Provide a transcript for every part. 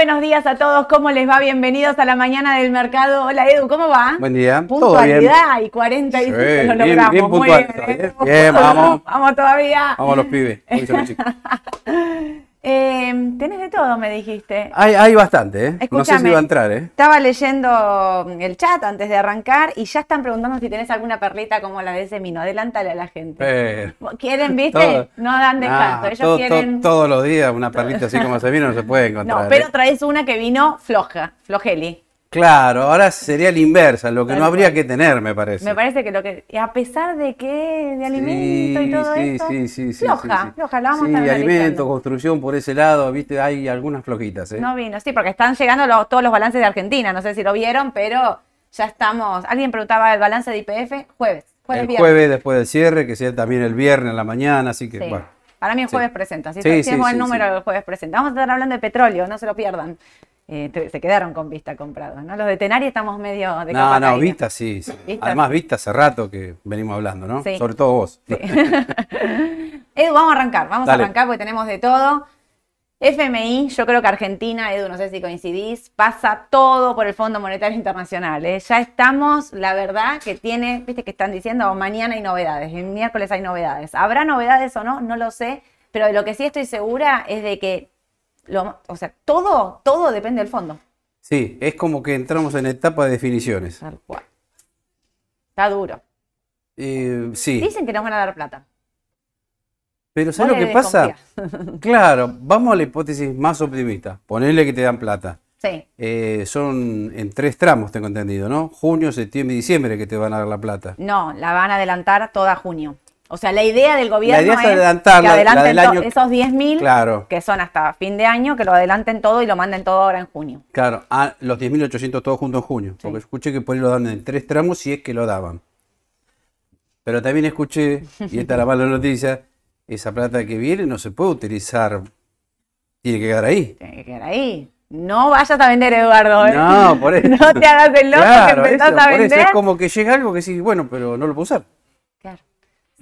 Buenos días a todos, ¿cómo les va? Bienvenidos a la mañana del mercado. Hola Edu, ¿cómo va? Buen día. Puntualidad y 40 y Sí, lo logramos. bien Muy puntual, bien, bien, bien, vamos. Vamos todavía. Vamos a los pibes. los chicos. Eh, tenés de todo, me dijiste. Hay, hay bastante, ¿eh? No sé si va a entrar, ¿eh? Estaba leyendo el chat antes de arrancar y ya están preguntando si tenés alguna perlita como la de ese mino. Adelántale a la gente. ¿Quieren, viste? todo- no dan descanso. Nah, Ellos todo- quieren. todo- todos los días una perlita así como se vino no se puede encontrar. no, pero ¿eh? traes una que vino floja, flojeli. Claro, ahora sería la inversa, lo que no habría que tener, me parece. Me parece que lo que. A pesar de que de alimento y todo sí, eso. sí, sí, sí, floja, sí, floja, la vamos Sí, a estar alimento, construcción por ese lado, viste, hay algunas flojitas, ¿eh? No vino, sí, porque están llegando los- todos los balances de Argentina. No sé si lo vieron, pero ya estamos. Alguien preguntaba el balance de IPF, jueves. Jueves, el viernes. jueves después del cierre, que sea también el viernes en la mañana, así que bueno. Para mí el jueves presenta. Si Sí, sí, sí, el sí, número sí. del jueves presenta. Vamos a estar hablando de petróleo, no se lo pierdan. Eh, se quedaron con Vista comprados, ¿no? Los de Tenari estamos medio de No, no, caída. Vista sí. sí. Vista. Además, Vista hace rato que venimos hablando, ¿no? Sí. Sobre todo vos. Sí. Edu, vamos a arrancar, vamos Dale. a arrancar porque tenemos de todo. FMI, yo creo que Argentina, Edu, no sé si coincidís, pasa todo por el Fondo Monetario Internacional. ¿eh? Ya estamos, la verdad, que tiene, viste que están diciendo, mañana hay novedades, el miércoles hay novedades. ¿Habrá novedades o no? No lo sé, pero de lo que sí estoy segura es de que, lo, o sea, todo, todo depende del fondo. Sí, es como que entramos en etapa de definiciones. Tal cual. Está duro. Eh, sí, Dicen que nos van a dar plata. pero ¿sabes lo que pasa? Claro, vamos a la hipótesis más optimista. Ponerle que te dan plata. Sí, Eh, son en tres tramos, tengo entendido, ¿no? Junio, septiembre y diciembre que te van a dar la plata. No, la van a adelantar toda junio. O sea, la idea del gobierno idea es adelantarla, que la adelanten año- esos 10.000 Claro, que son hasta fin de año, que lo adelanten todo y lo manden todo ahora en junio. claro. Ah, los 10.800 todos juntos en junio. Porque escuché que por ahí lo dan en tres tramos si es que lo daban. Pero también escuché, y esta es la mala noticia, esa plata que viene no se puede utilizar. Tiene que quedar ahí. Tiene que quedar ahí. No vayas a vender, Eduardo. ¿eh? No, por eso. No te hagas el loco Claro, que empezás eso, a por eso vender. es como que llega algo que sí, bueno, pero no lo puedo usar.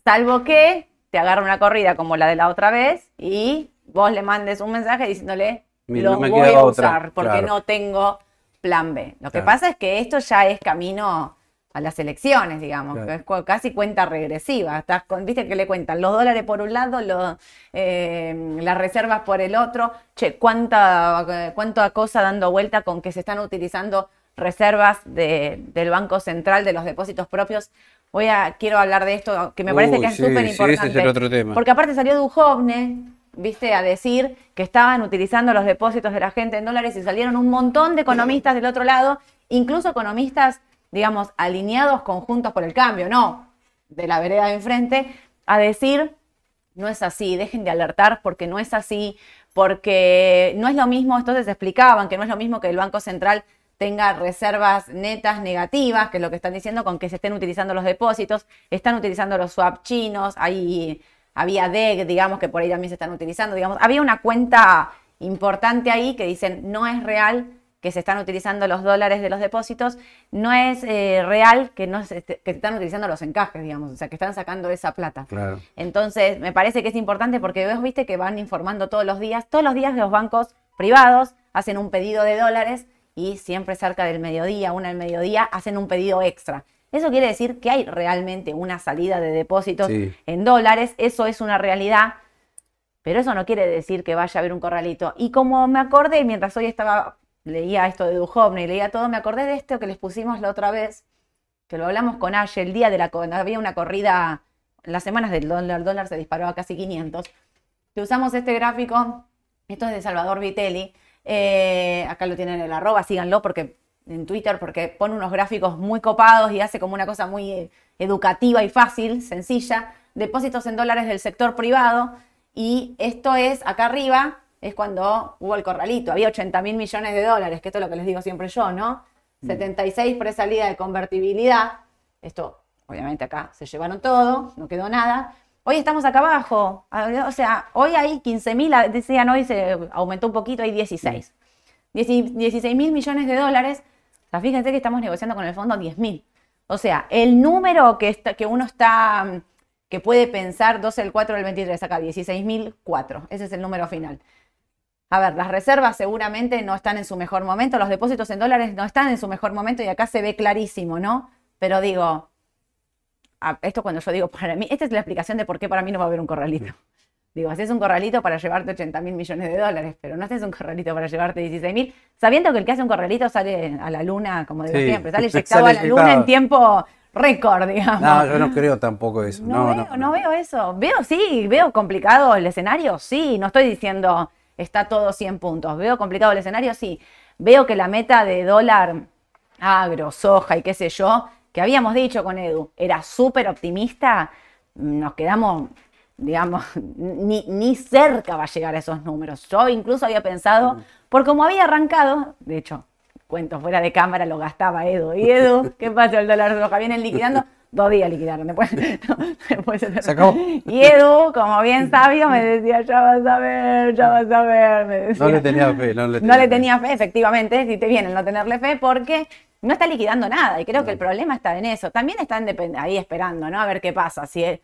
Salvo que te agarre una corrida como la de la otra vez y vos le mandes un mensaje diciéndole Mira, lo no me voy a otra, usar porque claro. no tengo plan B. Lo que pasa es que esto ya es camino a las elecciones, digamos, Claro. que es cu- casi cuenta regresiva. Estás con, Viste que le cuentan los dólares por un lado, los, eh, las reservas por el otro. Che, cuánta, cuánta cosa dando vuelta con que se están utilizando reservas de- del Banco Central de los depósitos propios. Voy a, quiero hablar de esto, que me parece Uy, que es súper sí, importante. ese es el otro tema. Porque aparte salió Duhovne, viste, a decir que estaban utilizando los depósitos de la gente en dólares y salieron un montón de economistas del otro lado, incluso economistas, digamos, alineados conjuntos por el cambio, no de la vereda de enfrente, a decir, no es así, dejen de alertar porque no es así, porque no es lo mismo, entonces explicaban que no es lo mismo que el Banco Central tenga reservas netas negativas, que es lo que están diciendo con que se estén utilizando los depósitos, están utilizando los swap chinos, ahí había DEG, digamos, que por ahí también se están utilizando, digamos, había una cuenta importante ahí que dicen no es real que se están utilizando los dólares de los depósitos, no es eh, real que, no se, que están utilizando los encajes, digamos, o sea, que están sacando esa plata. Claro. Entonces, me parece que es importante porque vos viste que van informando todos los días, todos los días los bancos privados hacen un pedido de dólares y siempre cerca del mediodía, una del mediodía, hacen un pedido extra. Eso quiere decir que hay realmente una salida de depósitos Sí. en dólares, eso es una realidad, pero eso no quiere decir que vaya a haber un corralito. Y como me acordé, mientras hoy estaba, leía esto de Duhovne y leía todo, me acordé de esto que les pusimos la otra vez, que lo hablamos con Ash el día de la, había una corrida, las semanas del dólar, el dólar se disparó a casi 500, que usamos este gráfico, esto es de Salvador Vitelli, eh, acá lo tienen en el arroba, síganlo porque en Twitter, porque pone unos gráficos muy copados y hace como una cosa muy eh, educativa y fácil, sencilla, depósitos en dólares del sector privado, y esto es, acá arriba, es cuando hubo el corralito, había 80 mil millones de dólares, que esto es lo que les digo siempre yo, ¿no? 76 presalida de convertibilidad, esto obviamente acá se llevaron todo, no quedó nada. Hoy estamos acá abajo, o sea, hoy hay 15 mil, decían hoy se aumentó un poquito, hay 16. 16 mil millones de dólares, o sea, fíjense que estamos negociando con el fondo 10 mil. O sea, el número que, está, que uno está, mm, que puede pensar 12 del 4 del 23, acá 16 mil 4, ese es el número final. a ver, las reservas seguramente no están en su mejor momento, los depósitos en dólares no están en su mejor momento y acá se ve clarísimo, ¿no? Pero digo, a- esto cuando yo digo para mí, esta es la explicación de por qué para mí no va a haber un corralito. Digo, haces un corralito para llevarte 80 mil millones de dólares, pero no haces un corralito para llevarte 16 mil, sabiendo que el que hace un corralito sale a la luna, como digo Sí, siempre, sale inyectado a la luna en tiempo récord, digamos. No, yo no creo tampoco eso. No, veo, no, veo eso. Veo, sí, veo complicado el escenario, sí. No estoy diciendo está todo 100 puntos. Veo complicado el escenario, sí. Veo que la meta de dólar agro, soja y qué sé yo, que habíamos dicho con Edu, era súper optimista. Nos quedamos, digamos, ni, ni cerca va a llegar a esos números. Yo incluso había pensado, por cómo había arrancado, de hecho, cuento fuera de cámara, lo gastaba Edu. ¿Y Edu? ¿Qué pasa el dólar soja? Vienen liquidando. Dos días liquidaron, después, después se, acabó. Y Edu, como bien sabio, me decía, ya vas a ver, ya vas a ver. Me decía. No le tenía fe, no le tenía, No le fe. tenía fe, efectivamente, si te viene el no tenerle fe, porque no está liquidando nada. Y creo que el problema está en eso. También están ahí esperando, ¿no? A ver qué pasa. Si es-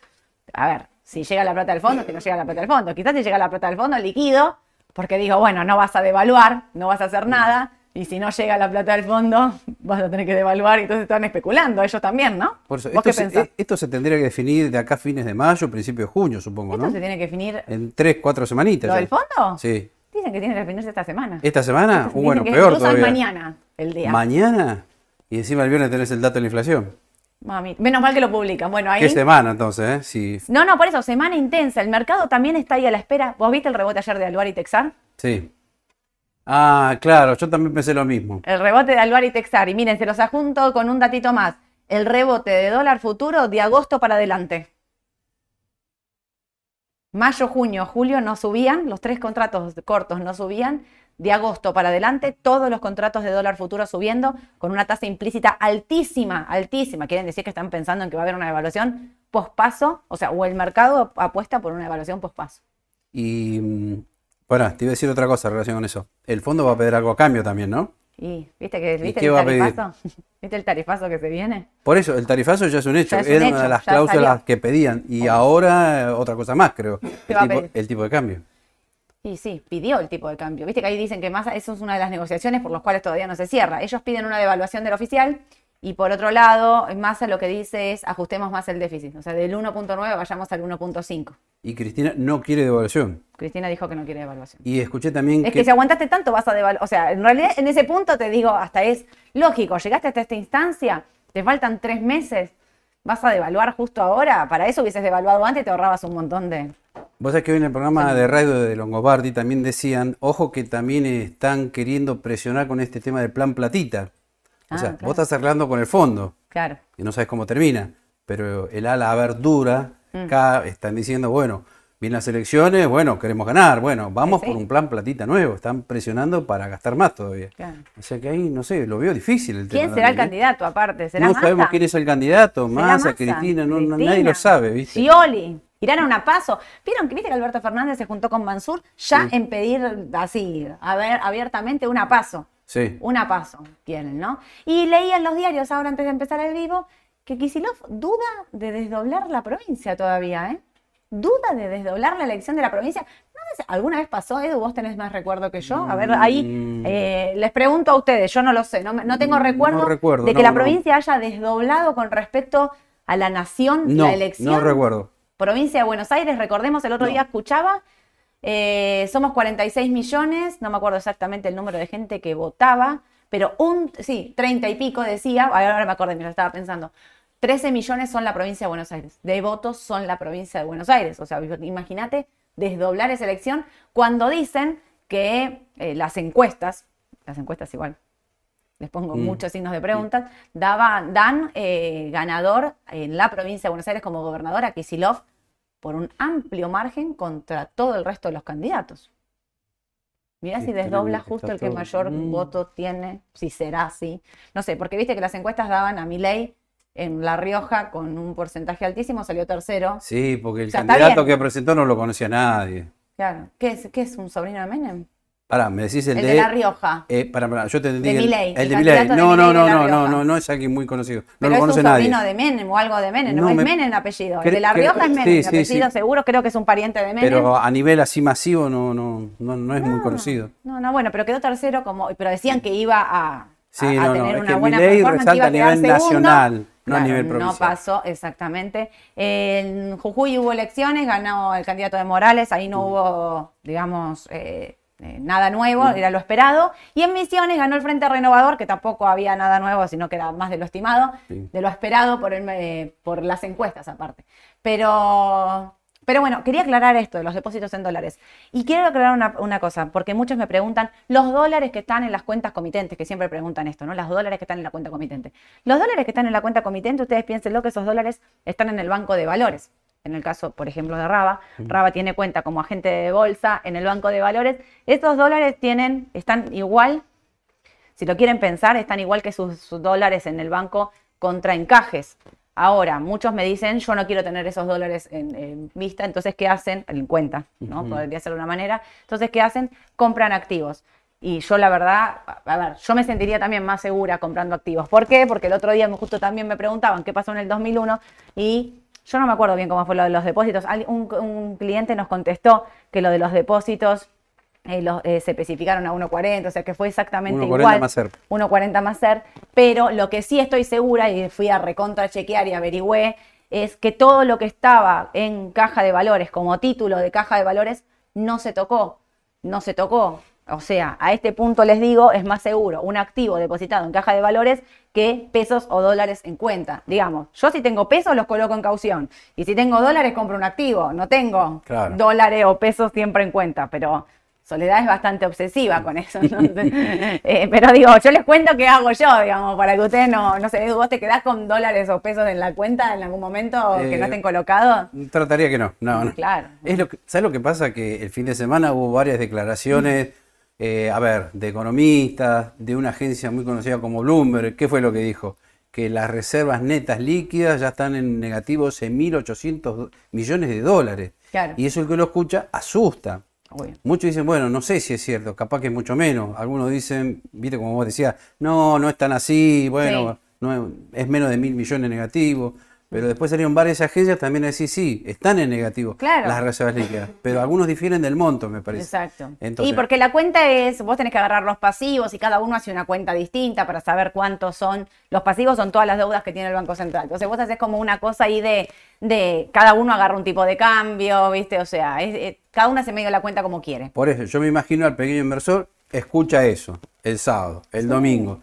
a ver, si llega la plata del fondo, si no llega la plata del fondo. Quizás si llega la plata del fondo, liquido, porque digo, bueno, no vas a devaluar, no vas a hacer nada. Y si no llega la plata del fondo, vas a tener que devaluar. Y entonces están especulando ellos también, ¿no? Por eso, ¿Vos esto, qué se, esto tendría que definir de acá a fines de mayo, principio de junio, supongo, Esto ¿no? se tiene que definir. En tres, cuatro semanitas. ¿Lo ya. del fondo? Sí. Dicen que tiene que definirse esta semana. ¿Esta semana? Dicen bueno, que peor todavía. mañana el día. ¿Mañana? Y encima el viernes tenés el dato de la inflación. Mami, menos mal que lo publican. Bueno, ahí. ¿Qué semana entonces, eh? Sí. No, no, por eso, semana intensa. El mercado también está ahí a la espera. ¿Vos viste el rebote ayer de Alvar y Texar? Sí. Ah, claro, yo también pensé lo mismo. El rebote de Alvar y Texar. Y miren, se los adjunto con un datito más. El rebote de dólar futuro de agosto para adelante. Mayo, junio, julio no subían, los tres contratos cortos no subían. De agosto para adelante, todos los contratos de dólar futuro subiendo con una tasa implícita altísima, altísima. Quieren decir que están pensando en que va a haber una evaluación pospaso, o sea, o el mercado apuesta por una evaluación pospaso. Y. mm, Pará, te iba a decir otra cosa en relación con eso. El fondo va a pedir algo a cambio también, ¿no? Y viste que viste qué el va a pedir? tarifazo, viste el tarifazo que se viene. Por eso, el tarifazo ya es un hecho. Un Era hecho, una de las cláusulas salió. que pedían. Y ahora otra cosa más, creo. El tipo de cambio. Y sí, pidió el tipo de cambio. Viste que ahí dicen que más eso es una de las negociaciones por las cuales todavía no se cierra. Ellos piden una devaluación del oficial y por otro lado, Massa lo que dice es ajustemos más el déficit. O sea, del 1.9 vayamos al 1.5. Y Cristina no quiere devaluación. Cristina dijo que no quiere devaluación. Y escuché también Es que. que si aguantaste tanto vas a devaluar. O sea, en realidad en ese punto te digo, hasta es lógico, llegaste hasta esta instancia, te faltan tres meses, vas a devaluar justo ahora. Para eso hubieses devaluado antes y te ahorrabas un montón de... Vos sabés que hoy en el programa de radio de Longobardi también decían, ojo que también están queriendo presionar con este tema del plan platita. O Ah, sea, claro. vos estás arreglando con el fondo, Claro. y no sabes cómo termina, pero el ala verdura, Mm. acá están diciendo, bueno, vienen las elecciones, bueno, queremos ganar, bueno, vamos Sí. por un plan platita nuevo, están presionando para gastar más todavía. Claro. O sea que ahí, no sé, lo veo difícil el tema. ¿Quién será el ¿eh? candidato aparte? ¿Será No Massa? sabemos quién es el candidato, ¿Será Massa, Massa? Cristina, no, no- Cristina, nadie lo sabe, ¿viste? Scioli. Irán a paso. ¿Vieron que viste que Alberto Fernández se juntó con Mansur ya en pedir así, a ver, abiertamente una paso? Sí. Una paso quieren, ¿no? Y leía en los diarios ahora antes de empezar el vivo que Kisilov duda de desdoblar la provincia todavía, ¿eh? Duda de desdoblar la elección de la provincia. ¿Alguna vez pasó, Edu? ¿Vos tenés más recuerdo que yo? A ver, ahí Mm. eh, les pregunto a ustedes, yo no lo sé, no, no tengo No recuerdo, de que no, la provincia haya desdoblado con respecto a la nación la elección. no recuerdo. Provincia de Buenos Aires, recordemos, el otro No. día escuchaba, eh, somos 46 millones, no me acuerdo exactamente el número de gente que votaba, pero un, sí, 30 y pico decía, ahora me acordé, me lo estaba pensando, 13 millones son la provincia de Buenos Aires, de votos son la provincia de Buenos Aires, o sea, imagínate desdoblar esa elección cuando dicen que eh, las encuestas, las encuestas igual, les pongo Mm. muchos signos de preguntas, daban, dan eh, ganador en la provincia de Buenos Aires como gobernador a Kisilov por un amplio margen contra todo el resto de los candidatos. Mirá si desdobla justo el que mayor Mm. voto tiene, si será así. No sé, porque viste que las encuestas daban a Milei en La Rioja con un porcentaje altísimo, salió tercero. Sí, porque el O sea, está candidato que presentó no lo conocía nadie. Claro. ¿Qué es, qué es un sobrino de Menem? Pará, me decís el, El de La Rioja. Eh, pará, pará, yo te entendí. De el, Milei, el el de de No, no, no, no, no, no, no es alguien muy conocido. No Pero lo es conoce un nadie. de Menem o algo de Menem, no, No, es me- Menem apellido. Cre- El de La Rioja es Menem, sí, el sí, apellido sí. seguro, creo que es un pariente de Menem. Pero a nivel así masivo no, no, no, no es muy conocido. No, no, bueno, pero quedó tercero como, pero decían que iba a, a- Sí, a no, no, tener es una que buena Milei performance, resalta iba a nivel quedar segundo. nacional, no a nivel No provincial. pasó, exactamente. En Jujuy hubo elecciones, ganó el candidato de Morales, ahí Mm. no hubo, digamos, eh, eh, nada nuevo, era lo esperado. Y en Misiones ganó el Frente Renovador, que tampoco había nada nuevo, sino que era más de lo estimado, Sí. de lo esperado por, el, eh, por las encuestas aparte. Pero, pero bueno, quería aclarar esto de los depósitos en dólares. Y quiero aclarar una, una cosa, porque muchos me preguntan, los dólares que están en las cuentas comitentes, que siempre preguntan esto, ¿no? Los dólares que están en la cuenta comitente. Los dólares que están en la cuenta comitente, ustedes piénsenlo que esos dólares están en el banco de valores. En el caso, por ejemplo, de Raba, Raba tiene cuenta como agente de bolsa en el banco de valores. Estos dólares tienen, están igual si lo quieren pensar, están igual que sus, sus dólares en el banco contra encajes. Ahora, muchos me dicen, yo no quiero tener esos dólares en, en vista, entonces, ¿qué hacen? En cuenta, ¿no? Podría ser de una manera. Entonces, ¿qué hacen? Compran activos. Y yo, la verdad, a- ver, yo me sentiría también más segura comprando activos. ¿Por qué? Porque el otro día me- justo también me preguntaban qué pasó en el 2001 y yo no me acuerdo bien cómo fue lo de los depósitos. Un, un cliente nos contestó que lo de los depósitos eh, los, eh, se especificaron a 1.40, o sea que fue exactamente 1.40 igual. más ser. 1.40 más ser, pero lo que sí estoy segura y fui a recontra chequear y averigüé es que todo lo que estaba en caja de valores como título de caja de valores no se tocó, no se tocó. O sea, a este punto les digo, es más seguro un activo depositado en caja de valores que pesos o dólares en cuenta. Digamos, yo si tengo pesos los coloco en caución y si tengo dólares compro un activo, no tengo Claro. dólares o pesos siempre en cuenta, pero Soledad es bastante obsesiva con eso. ¿no? Eh, pero digo, yo les cuento qué hago yo, digamos, para que ustedes no, no se vos te quedás con dólares o pesos en la cuenta en algún momento que Eh, no estén colocados. Trataría que no, no, no. Claro. Es lo que, ¿Sabes lo que pasa? Que el fin de semana hubo varias declaraciones, eh, a ver, de economistas, de una agencia muy conocida como Bloomberg. ¿Qué fue lo que dijo? Que las reservas netas líquidas ya están en negativos en 1.800 millones de dólares. Claro. Y eso el que lo escucha asusta. Obvio. Muchos dicen, bueno, no sé si es cierto, capaz que es mucho menos. Algunos dicen, viste como vos decías, no, no es tan así, bueno, Sí. no es, es menos de mil millones negativos. Pero después salieron varias agencias también a decir, sí, están en negativo Claro. las reservas líquidas. Pero algunos difieren del monto, me parece. Exacto. Entonces, y porque la cuenta es, vos tenés que agarrar los pasivos y cada uno hace una cuenta distinta para saber cuántos son. Los pasivos son todas las deudas que tiene el Banco Central. Entonces vos haces como una cosa ahí de, de cada uno agarra un tipo de cambio, ¿viste? O sea, es- es- cada uno hace medio la cuenta como quiere. Por eso, yo me imagino al pequeño inversor, escucha eso, el sábado, el domingo.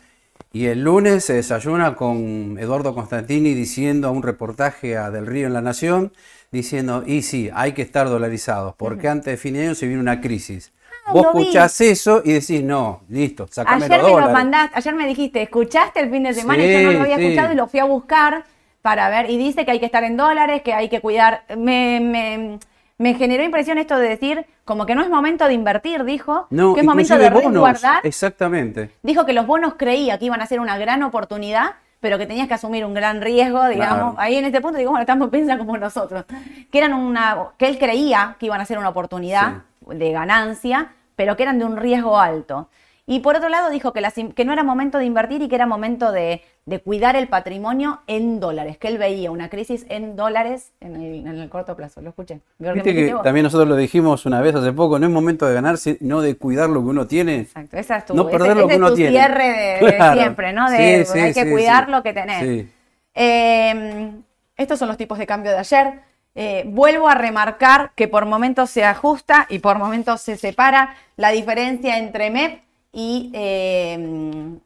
Y el lunes se desayuna con Eduardo Constantini diciendo a un reportaje a Del Río en La Nación, diciendo, y sí, hay que estar dolarizados, porque antes de fin de año se viene una crisis. Ah, Vos vi. escuchás eso y decís, no, listo, sacame Ayer los me lo mandaste, ayer me dijiste, ¿escuchaste el fin de semana? y yo no Sí, lo había sí. escuchado y lo fui a buscar para ver. Y dice que hay que estar en dólares, que hay que cuidar. Me, me, me generó impresión esto de decir, como que no es momento de invertir, dijo, No, que es momento de bonos, resguardar. Exactamente. Dijo que los bonos creía que iban a ser una gran oportunidad, pero que tenías que asumir un gran riesgo, digamos. Claro. Ahí en este punto digo, bueno, estamos pensando como nosotros. Que eran una, que él creía que iban a ser una oportunidad de ganancia, pero que eran de un riesgo alto. Y por otro lado dijo que, las in- que no era momento de invertir y que era momento de, de cuidar el patrimonio en dólares, que él veía una crisis en dólares en el, en el corto plazo. Lo escuché. Viste que también nosotros lo dijimos una vez hace poco, no es momento de ganar, sino de cuidar lo que uno tiene. Exacto, esa es tu, No ese- perder lo ese que es uno tu tiene. cierre de, de Claro. siempre, ¿no? De, Sí, sí, hay que sí, cuidar lo que tenés. Eh, estos son los tipos de cambio de ayer. Eh, vuelvo a remarcar que por momentos se ajusta y por momentos se separa la diferencia entre MEP y eh,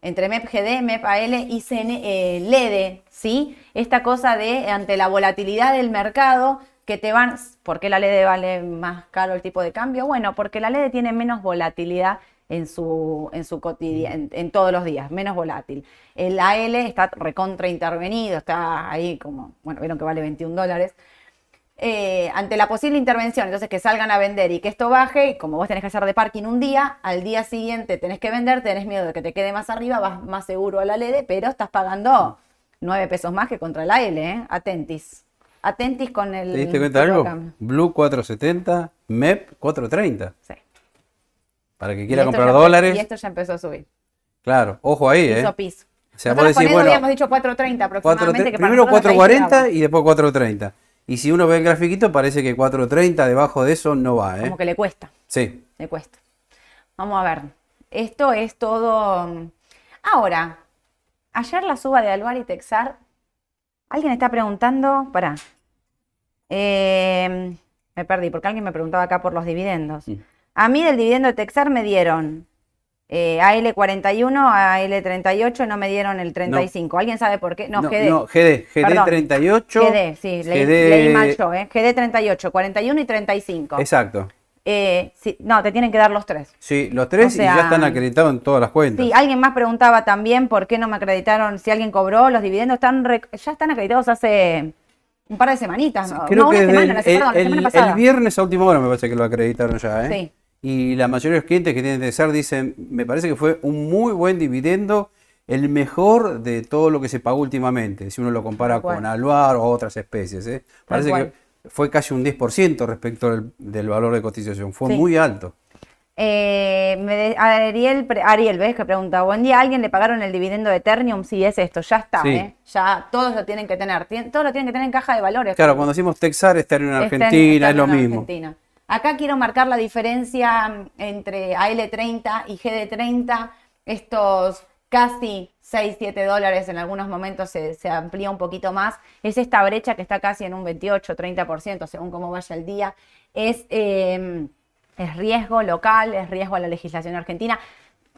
entre MEP GD, MEP AL y CN, LEDE, ¿sí? Esta cosa de ante la volatilidad del mercado que te van, ¿por qué la LED vale más caro el tipo de cambio? Bueno, porque la LED tiene menos volatilidad en su, en su cotidiano, en, en todos los días, menos volátil. El AL está recontra intervenido, está ahí como, bueno, vieron que vale 21 dólares. Eh, ante la posible intervención, entonces que salgan a vender y que esto baje, y como vos tenés que hacer de parking un día, al día siguiente tenés que vender, tenés miedo de que te quede más arriba, vas más seguro a la LED, pero estás pagando 9 pesos más que contra la L, ¿eh? Atentis. Atentis con el... ¿Te diste cuenta de algo? Blue 470, MEP 430. Sí. Para que quiera comprar dólares, Y esto ya empezó a subir. claro, ojo ahí, ¿eh? Piso piso. O sea, vos decís, bueno, habíamos dicho 4.30 4, aproximadamente. que primero nosotros ahí 4.40 llegaba. y después 4.30. Y si uno ve el grafiquito, parece que 4.30 debajo de eso no va, ¿eh? Como que le cuesta. Sí. Le cuesta. Vamos a ver. Esto es todo. mm, Ahora, ayer la suba de Alvar y Texar. Alguien está preguntando. Pará. Eh, me perdí, porque alguien me preguntaba acá por los dividendos. Mm. A mí del dividendo de Texar me dieron eh, AL41, AL38, no me dieron el 35. ¿Alguien sabe por qué? No, GD. no, GD, GD Perdón. 38. GD, sí, leí, GD leí mal yo, ¿eh? GD 38, 41 y 35. Exacto. Eh, sí, no, te tienen que dar los tres. Sí, los tres O sea, y ya están acreditados en todas las cuentas. Sí, alguien más preguntaba también por qué no me acreditaron, si alguien cobró los dividendos, están ya están acreditados hace un par de semanitas, ¿no? Creo No, que una semana, la, el, perdón, la el- semana el pasada. viernes a última hora me parece que lo acreditaron ya, ¿eh? Sí. Y la mayoría de los clientes que tienen Texar dicen, me parece que fue un muy buen dividendo, el mejor de todo lo que se pagó últimamente, si uno lo compara con Aluar o otras especies. ¿eh? Parece que fue casi un 10% respecto del, del valor de cotización, fue Sí. muy alto. Eh, me de- Ariel, Ariel, ¿ves? Que pregunta, buen día, ¿a alguien le pagaron el dividendo de Eternium? Sí, es esto, ya está, Sí. ¿eh? Ya todos lo tienen que tener, tien- todos lo tienen que tener en caja de valores. Claro, cuando decimos Texar, Está en- Argentina, es lo mismo. Argentina. Acá quiero marcar la diferencia entre AL30 y GD30. Estos casi 6, 7 dólares en algunos momentos se, amplía un poquito más. Es esta brecha que está casi en un 28, 30% según cómo vaya el día. Es, eh, es riesgo local, es riesgo a la legislación argentina.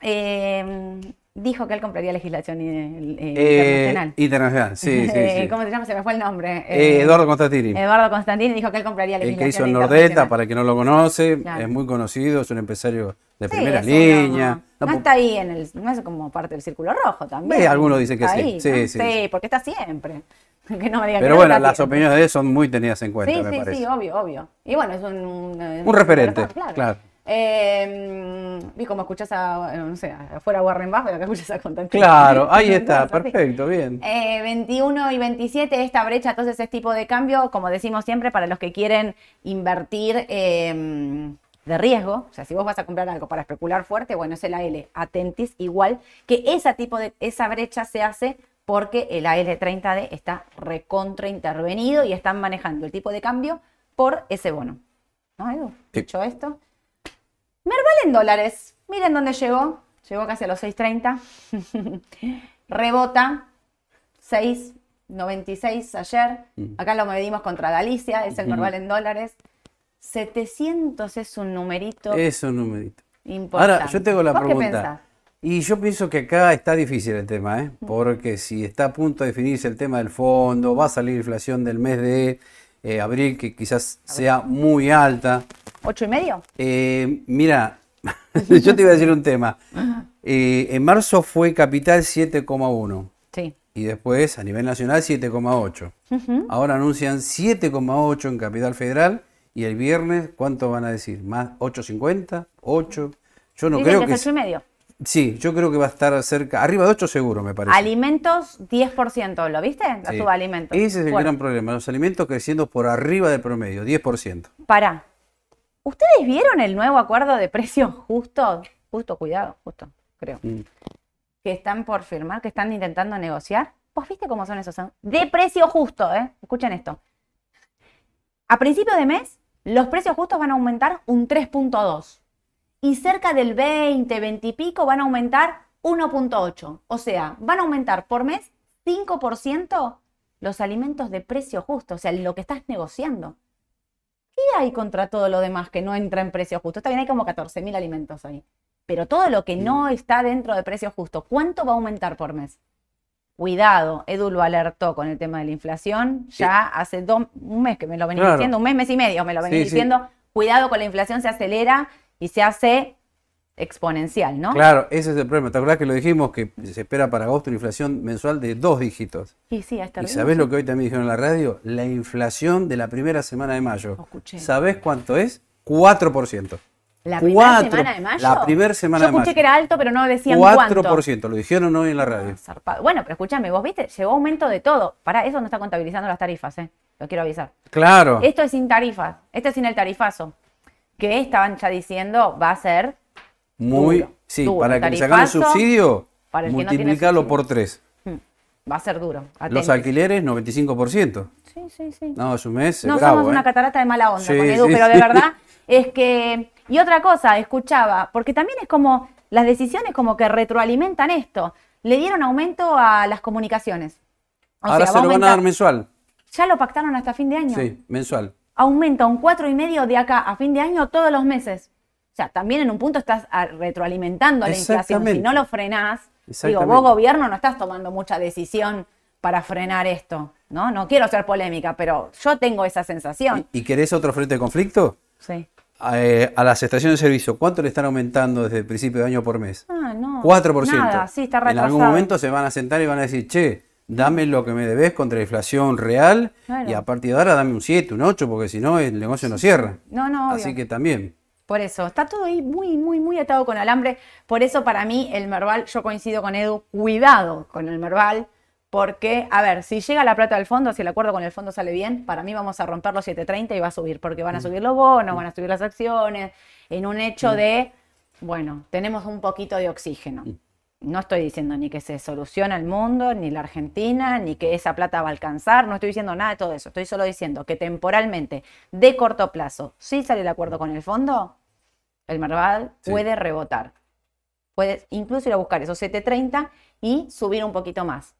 Eh, dijo que él compraría legislación eh, eh, Eh, internacional. internacional, sí, sí, Eh, sí. ¿Cómo se llama? Se me fue el nombre. Eh, Eh, Eduardo Constantini. Eduardo Constantini dijo que él compraría El que hizo legislación el Nordeta, internacional. para el que no lo conoce, Claro. es muy conocido, es un empresario de Sí, primera línea. No está ahí en el, no es como parte del círculo rojo también. Ve, algunos dicen que sí. ahí, Sí, ¿no? sí, sí. porque está siempre. Que no me digan que Pero no bueno, las opiniones de él son muy tenidas en cuenta, Sí, me sí, parece. sí, obvio, obvio. Y bueno, es un, un, Un referente, claro. claro. Eh, vi como escuchás a, no sé, afuera Warren Buffett, acá escuchas a Constantino. Claro, ahí está, perfecto, bien. Eh, 21 y 27, esta brecha, entonces es tipo de cambio, como decimos siempre, para los que quieren invertir eh, de riesgo. O sea, si vos vas a comprar algo para especular fuerte, bueno, es el AL. Atentis, igual que esa tipo de, esa brecha se hace porque el AL30D está recontra intervenido y están manejando el tipo de cambio por ese bono. ¿No, Edu? Sí. Dicho esto. Merval en dólares. Miren dónde llegó. Llegó casi a los 6.30. Rebota. 6.96 ayer. Mm. Acá lo medimos contra Galicia. Es el. Merval en dólares. 700 es un numerito Es un numerito. importante. Ahora, yo tengo la ¿Vos qué pregunta. Y yo pienso que acá está difícil el tema, ¿eh? Porque si está a punto de definirse el tema del fondo, va a salir inflación del mes de eh, abril, que quizás sea muy alta. ¿Ocho y medio? Eh, mira, yo te iba a decir un tema. Eh, en marzo fue capital 7,1 Sí. y después a nivel nacional 7,8. Ahora anuncian 7,8 en capital federal y el viernes, ¿cuánto van a decir? ¿Más 8,50? ¿8? Yo no Dicen creo que que... es y medio. Sí, yo creo que va a estar cerca, arriba de 8 seguro, me parece. Alimentos, 10%, ¿lo viste? La Sí. suba alimentos. Ese es el Bueno. gran problema, los alimentos creciendo por arriba del promedio, 10%. Pará. ¿Ustedes vieron el nuevo acuerdo de precios justos? Justo, cuidado, justo, creo. Mm. Que están por firmar, que están intentando negociar. ¿Vos viste cómo son esos? De precio justo, ¿eh? Escuchen esto. A principio de mes, los precios justos van a aumentar un 3.2. Y cerca del 20, 20 y pico van a aumentar 1.8. O sea, van a aumentar por mes 5% los alimentos de precio justo, o sea, lo que estás negociando. ¿Qué hay contra todo lo demás que no entra en precio justo? Está bien, hay como 14.000 alimentos ahí. Pero todo lo que no está dentro de precio justo, ¿cuánto va a aumentar por mes? Cuidado, Edu lo alertó con el tema de la inflación. Ya hace dos, un mes que me lo venía Claro. diciendo, un mes, mes y medio me lo Sí, sí. diciendo. Cuidado con la inflación, se acelera y se hace exponencial, ¿no? Claro, ese es el problema. ¿Te acordás que lo dijimos que se espera para agosto una inflación mensual de dos dígitos? Y sí, es ¿Y terrible. sabés lo que hoy también dijeron en la radio? La inflación de la primera semana de mayo. Lo escuché. ¿Sabés cuánto es? 4%. ¿La primera semana de mayo? la primera semana Yo de escuché mayo. que era alto, pero no decían cuánto. 4%, lo dijeron hoy en la radio. Zarpado. Bueno, pero escúchame, vos viste, llegó aumento de todo. Para eso no está contabilizando las tarifas, ¿eh? Lo quiero avisar. Claro. Esto es sin tarifas, esto es sin el tarifazo. Que estaban ya diciendo va a ser muy... Duro, sí, duro. para que le sacan el subsidio, para el que no tiene multiplicarlo subsidio. por tres. Va a ser duro. Los alquileres, 95%. Sí, sí, sí. No, es un mes No bravo, somos ¿eh? una catarata de mala onda Sí, con Edu, sí, pero de verdad es que. Y otra cosa, escuchaba, porque también es como. Las decisiones como que retroalimentan esto. Le dieron aumento a las comunicaciones. O Ahora sea, se lo van a dar mensual. Ya lo pactaron hasta fin de año. Sí, mensual. Aumenta un cuatro y medio de acá a fin de año todos los meses. O sea, también en un punto estás retroalimentando a la inflación. Si no lo frenás, digo, vos gobierno no estás tomando mucha decisión para frenar esto, ¿no? No quiero ser polémica, pero yo tengo esa sensación. ¿Y querés otro frente de conflicto? Sí. Eh, a las estaciones de servicio, ¿cuánto le están aumentando desde el principio de año por mes? Ah, no. 4%. Nada, sí, está en retrasado. algún momento se van a sentar y van a decir, che, dame lo que me debes contra la inflación real Claro. y a partir de ahora dame un 7, un 8, porque si no el negocio no cierra. No, no, obvio. Así que también. Por eso, está todo ahí muy, muy, muy atado con alambre. Por eso para mí el Merval, yo coincido con Edu, cuidado con el Merval, porque, a ver, si llega la plata del fondo, si el acuerdo con el fondo sale bien, para mí vamos a romper los 730 y va a subir, porque Mm. van a subir los bonos, van a subir las acciones, en un hecho de, bueno, tenemos un poquito de oxígeno. No estoy diciendo ni que se soluciona el mundo, ni la Argentina, ni que esa plata va a alcanzar, no estoy diciendo nada de todo eso, estoy solo diciendo que temporalmente, de corto plazo, si sale el acuerdo con el fondo, el Merval Sí. puede rebotar. Puedes incluso ir a buscar esos 730 y subir un poquito más.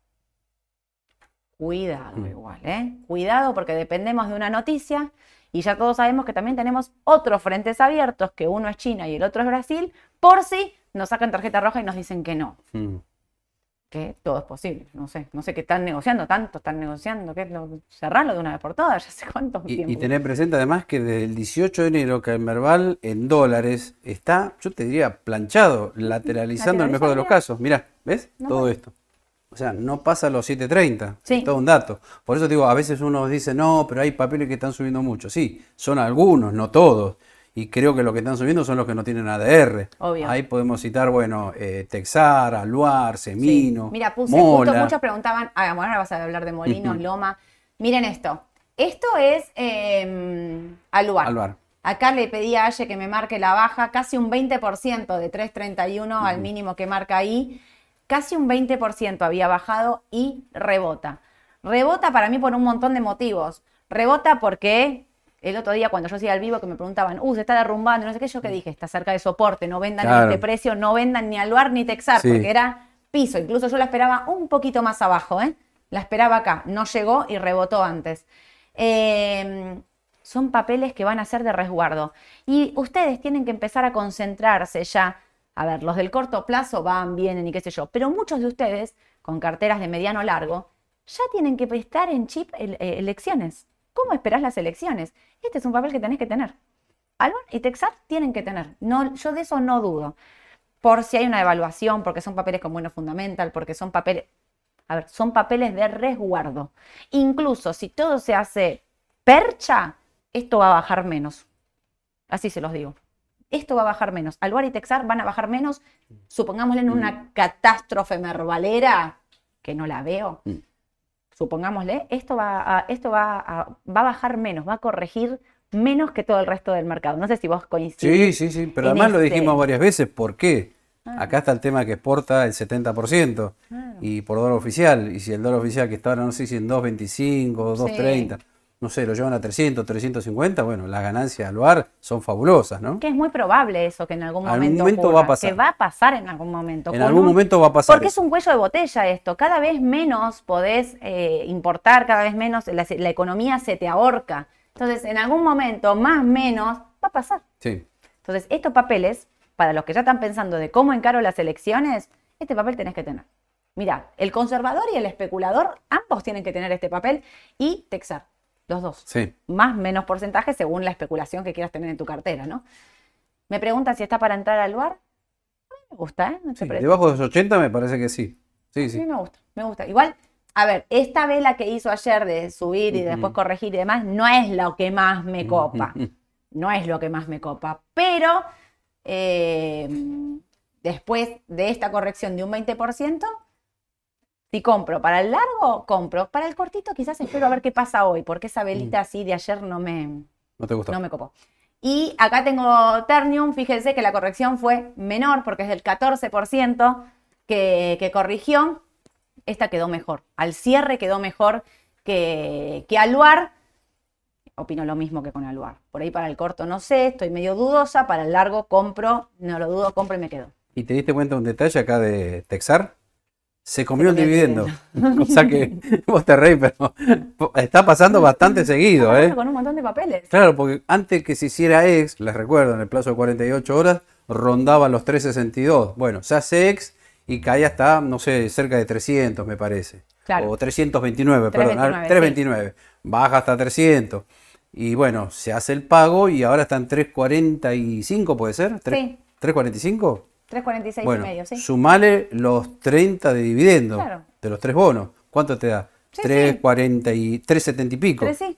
Cuidado Mm. igual, ¿eh? Cuidado porque dependemos de una noticia y ya todos sabemos que también tenemos otros frentes abiertos, que uno es China y el otro es Brasil, por si nos sacan tarjeta roja y nos dicen que no, Mm. que todo es posible. No sé, no sé qué están negociando, tanto están negociando, que lo, cerrarlo de una vez por todas, ya sé cuántos Y, y tener presente además que desde el 18 de enero que el Merval en dólares está, yo te diría, planchado, lateralizando en el mejor de los casos. Mirá, ¿ves? No Todo pasa. esto. O sea, no pasa los 7.30. Sí. Es todo un dato. Por eso digo, a veces uno dice, no, pero hay papeles que están subiendo mucho. Sí, son algunos, no todos. Y creo que los que están subiendo son los que no tienen ADR. Obvio. Ahí podemos citar, bueno, eh, Texar, Aluar, Sí. Semino, Mira, puse Mola. justo muchos preguntaban, ah, bueno, ahora vas a hablar de Molinos. Loma. Miren esto. Esto es eh, Aluar. Aluar. Acá le pedí a Aye que me marque la baja, casi un 20% de 3.31 al mínimo que marca ahí. Casi un 20% había bajado y rebota. Rebota para mí por un montón de motivos. Rebota porque el otro día cuando yo hacía al vivo que me preguntaban, uh, se está derrumbando, no sé qué, yo que dije, está cerca de soporte, no vendan Claro. este precio, no vendan ni Aluar ni Texar, Sí. porque era piso. Incluso yo la esperaba un poquito más abajo, ¿eh? La esperaba acá, no llegó y rebotó antes. Eh, son papeles que van a ser de resguardo. Y ustedes tienen que empezar a concentrarse ya. A ver, los del corto plazo van, vienen y qué sé yo, pero muchos de ustedes, con carteras de mediano largo, ya tienen que estar en chip eh, elecciones. ¿Cómo esperás las elecciones? Este es un papel que tenés que tener. Alban y Texar tienen que tener. No, yo de eso no dudo. Por si hay una evaluación, porque son papeles con bueno fundamental, porque son papeles, a ver, son papeles de resguardo. Incluso si todo se hace percha, esto va a bajar menos. Así se los digo. Esto va a bajar menos. Alvar y Texar van a bajar menos, supongámosle en una catástrofe mervalera, que no la veo. Supongámosle, esto va a, esto va a, va a bajar menos, va a corregir menos que todo el resto del mercado. No sé si vos coincidís. Sí, sí, sí, pero además lo este- dijimos varias veces. ¿Por qué? Ah. Acá está el tema que exporta el 70% Claro. y por dólar oficial. Y si el dólar oficial que está ahora, no sé si en 2.25 o Sí. 2.30, no sé, lo llevan a 300, 350, bueno, las ganancias al lugar son fabulosas, ¿no? Que es muy probable eso que en algún Algún momento, momento ocurra, va a pasar. Que va a pasar en algún momento. En algún un- momento va a pasar. Porque es un cuello de botella esto. Cada vez menos podés eh, importar, cada vez menos la, la economía se te ahorca. Entonces, en algún momento, más o menos, va a pasar. Sí. Entonces, estos papeles, para los que ya están pensando de cómo encaro las elecciones, este papel tenés que tener. Mira, el conservador y el especulador, ambos tienen que tener este papel y Texar, los dos. Sí. Más menos porcentaje según la especulación que quieras tener en tu cartera, ¿no? Me preguntan si está para entrar al mí me gusta, ¿eh? No sí. Debajo de los 80 me parece que sí. Sí, sí. me gusta, me gusta. Igual, a ver, esta vela que hizo ayer de subir y después corregir y demás, no es lo que más me copa. No es lo que más me copa. Pero eh, después de esta corrección de un 20%, si compro para el largo, compro. Para el cortito, quizás espero a ver qué pasa hoy, porque esa velita así de ayer no me, No te gustó. no me copó. Y acá tengo Ternium, fíjense que la corrección fue menor porque es del 14% que, que corrigió. Esta quedó mejor. Al cierre quedó mejor que, que Aluar. Opino lo mismo que con Aluar. Por ahí para el corto no sé, estoy medio dudosa. Para el largo compro, no lo dudo, compro y me quedo. ¿Y te diste cuenta de un detalle acá de Texar? Se comió el dividendo. O sea que vos te reís, pero está pasando bastante seguido, ¿eh? Con un montón de papeles. Claro, porque antes que se hiciera ex, les recuerdo, en el plazo de 48 horas, rondaba los 362. Bueno, se hace ex y cae hasta, no sé, cerca de 300, me parece. Claro. O 329, perdón, ah, 329, 329. Baja hasta 300. Y bueno, se hace el pago y ahora están 345, ¿puede ser? ¿Tres- Sí. ¿345? 346 Bueno, y medio, sí. sumale los 30 de dividendo Claro. de los tres bonos. ¿Cuánto te da? Sí, 340 y 370 y pico. Tres, sí.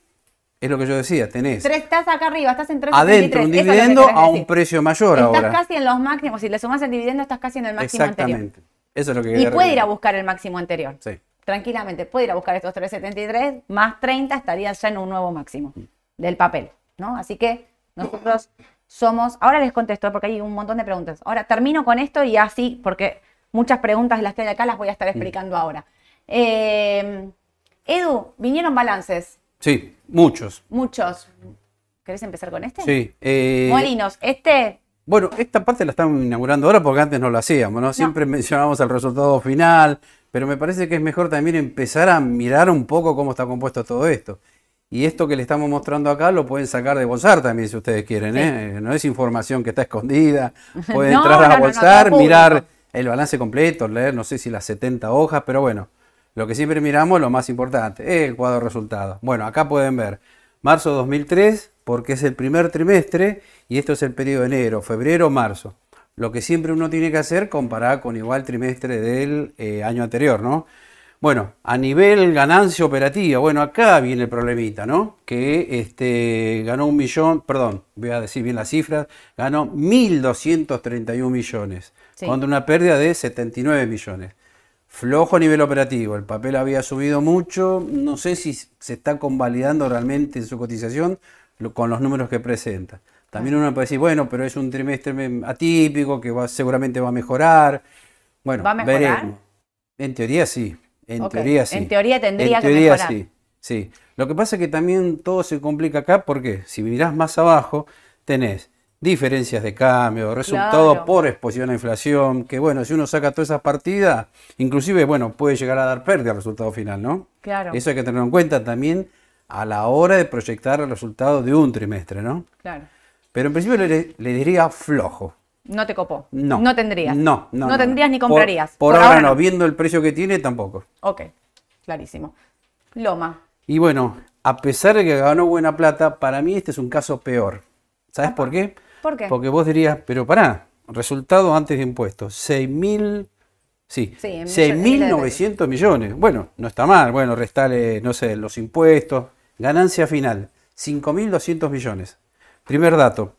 Es lo que yo decía, tenés Tres, estás acá arriba, estás en 373. adentro un que dividendo querés a un precio mayor Estás ahora. casi en los máximos. Si le sumas el dividendo, estás casi en el máximo anterior. Exactamente. Eso es lo que Y puede ir a buscar el máximo anterior. Sí. Tranquilamente, puede ir a buscar estos 373, más 30 estarías ya en un nuevo máximo del papel, ¿no? Así que nosotros somos, ahora les contesto porque hay un montón de preguntas. Ahora termino con esto y así, porque muchas preguntas de las que hay acá las voy a estar explicando ahora. Eh, Edu, vinieron balances, Sí, muchos. muchos. ¿Querés empezar con este? Sí. eh, Molinos, este, Bueno, esta parte la estamos inaugurando ahora porque antes no lo hacíamos, ¿no? Siempre mencionábamos el resultado final, pero me parece que es mejor también empezar a mirar un poco cómo está compuesto todo esto. Y esto que le estamos mostrando acá lo pueden sacar de Bolsar también si ustedes quieren, ¿eh? No es información que está escondida. Pueden No, entrar a no, Bolsar, mirar el balance completo, leer, no sé si las 70 hojas, pero bueno, lo que siempre miramos es lo más importante, el cuadro de resultados. Bueno, acá pueden ver marzo 2003, porque es el primer trimestre, y esto es el periodo de enero, febrero, marzo. Lo que siempre uno tiene que hacer, comparar con igual trimestre del eh, año anterior, ¿no? Bueno, a nivel ganancia operativa, bueno, acá viene el problemita, ¿no? Que este, ganó un millón, perdón, voy a decir bien las cifras, ganó 1.231 millones, Sí. contra una pérdida de 79 millones. Flojo a nivel operativo, el papel había subido mucho, no sé si se está convalidando realmente en su cotización con los números que presenta. También uno puede decir, bueno, pero es un trimestre me- atípico que va, seguramente va a mejorar. Bueno, ¿Va a mejorar? veremos. En teoría sí, en teoría sí. en teoría tendría En que teoría mejorar. sí, sí. Lo que pasa es que también todo se complica acá porque si mirás más abajo tenés diferencias de cambio, resultado Claro. por exposición a inflación, que bueno, si uno saca todas esas partidas, inclusive, bueno, puede llegar a dar pérdida al resultado final, ¿no? Claro. Eso hay que tenerlo en cuenta también a la hora de proyectar el resultado de un trimestre, ¿no? claro. Pero en principio le, le diría flojo. No te copó. No. No tendrías. No, no. No tendrías ni Por- comprarías. Por, ahora, no, viendo el precio que tiene tampoco. Ok, clarísimo. Loma. Y bueno, a pesar de que ganó buena plata, para mí este es un caso peor. ¿Sabes por qué? ¿Por qué? Porque vos dirías, pero pará, resultado antes de impuestos, 6.000, sí, Sí, en 6.900 millones. Bueno, no está mal, bueno, restale, no sé, los impuestos, ganancia final, 5.200 millones. Primer dato,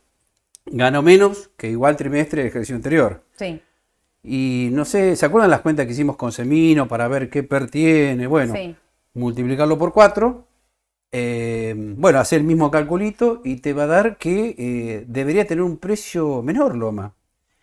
ganó menos que igual trimestre del ejercicio anterior. Sí, Y no sé, ¿se acuerdan las cuentas que hicimos con Semino para ver qué PER tiene? Bueno, sí. multiplicarlo por 4, bueno, hacer el mismo calculito y te va a dar que eh, debería tener un precio menor, Loma.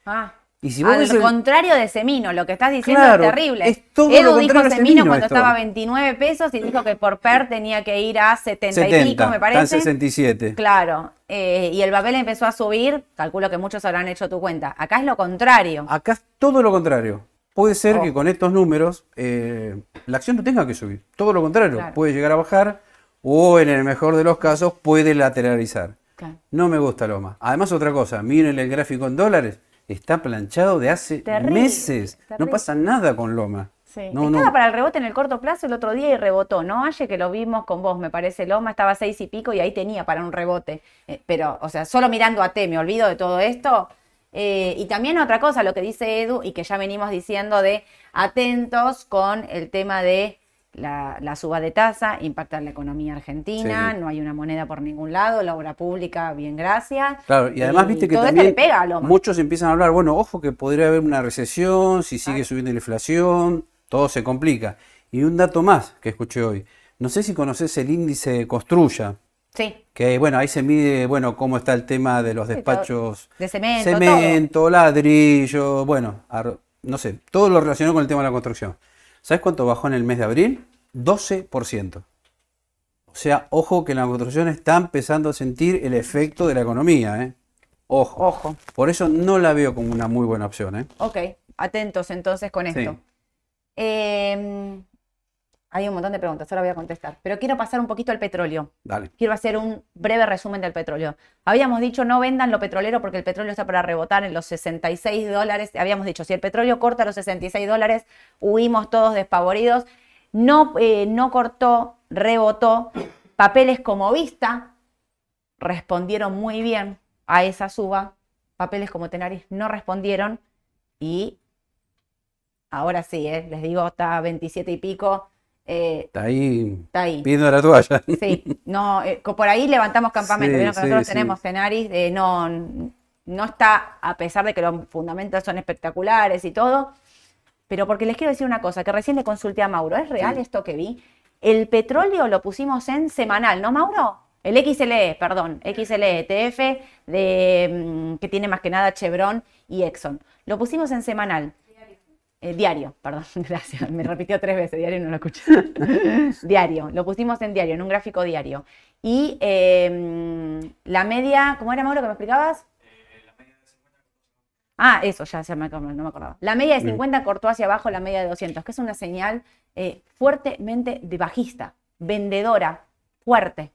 Ah. Y si Al el- contrario de Semino, lo que estás diciendo Claro, es terrible. es todo Edu lo dijo a Semino Semino cuando esto. estaba a 29 pesos y dijo que por PER tenía que ir a 70, 70, y pico, me parece. 67. Claro, eh, y el papel empezó a subir, calculo que muchos habrán hecho tu cuenta. Acá es lo contrario. Acá es todo lo contrario. Puede ser Oh. que con estos números eh, la acción no tenga que subir. Todo lo contrario. Claro. Puede llegar a bajar o en el mejor de los casos puede lateralizar. Claro. No me gusta Loma. Además, otra cosa, miren el gráfico en dólares. Está planchado de hace Terrible, meses. No pasa nada con Loma. Sí. No, Estaba no. para el rebote en el corto plazo el otro día y rebotó, ¿no? Ayer que lo vimos con vos, me parece, Loma estaba seis y pico y ahí tenía para un rebote. Eh, pero, o sea, solo mirando a T, me olvido de todo esto. Eh, y también otra cosa, lo que dice Edu y que ya venimos diciendo de atentos con el tema de la, la suba de tasa, impactar la economía argentina, Sí. no hay una moneda por ningún lado, la obra pública, bien, gracias. Claro, y además viste que todo también esto le pega muchos empiezan a hablar, bueno, ojo que podría haber una recesión, si sigue subiendo la inflación, todo se complica. Y un dato más que escuché hoy, no sé si conoces el índice Construya, Sí. Que bueno, ahí se mide, bueno, cómo está el tema de los despachos. de cemento, Cemento, ladrillo, bueno, no sé, todo lo relacionado con el tema de la construcción. ¿Sabes cuánto bajó en el mes de abril? 12%. O sea, ojo que la construcción está empezando a sentir el efecto de la economía, ¿eh? Ojo. Ojo. Por eso no la veo como una muy buena opción, ¿eh? Ok, atentos entonces con Sí. esto. Eh, hay un montón de preguntas, ahora voy a contestar. Pero quiero pasar un poquito al petróleo. Dale. Quiero hacer un breve resumen del petróleo. Habíamos dicho no vendan lo petrolero porque el petróleo está para rebotar en los 66 dólares. Habíamos dicho, si el petróleo corta los 66 dólares, huimos todos despavoridos. No, eh, no cortó, rebotó. Papeles como Vista respondieron muy bien a esa suba. Papeles como Tenaris no respondieron. Y ahora sí, eh, les digo, está a 27 y pico. Eh, Está ahí está ahí. pidiendo la toalla. Sí, no, eh, por ahí levantamos campamento. Sí, sí, nosotros sí. tenemos Tenaris, eh, no, no está, a pesar de que los fundamentos son espectaculares y todo, pero porque les quiero decir una cosa, que recién le consulté a Mauro, ¿es real esto que vi? El petróleo lo pusimos en semanal, ¿no, Mauro? El XLE, perdón, XLE ETF, de, mm, que tiene más que nada Chevron y Exxon. Lo pusimos en semanal. Eh, diario, perdón, gracias. Me repitió tres veces, diario no lo escuché. diario, lo pusimos en diario, en un gráfico diario. Y eh, la media, ¿cómo era Mauro que me explicabas? Ah, eso, ya, ya me, no me acordaba. La media de Bien. 50 cortó hacia abajo la media de 200, que es una señal eh, fuertemente de bajista, vendedora, fuerte.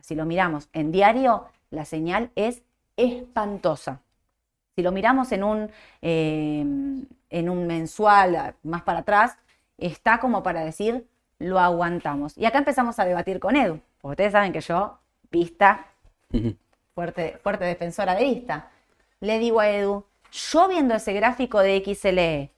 Si lo miramos en diario, la señal es espantosa. Si lo miramos en un, eh, en un mensual más para atrás, está como para decir, lo aguantamos. Y acá empezamos a debatir con Edu, porque ustedes saben que yo, vista, fuerte, fuerte defensora de vista. Le digo a Edu, yo viendo ese gráfico de XLE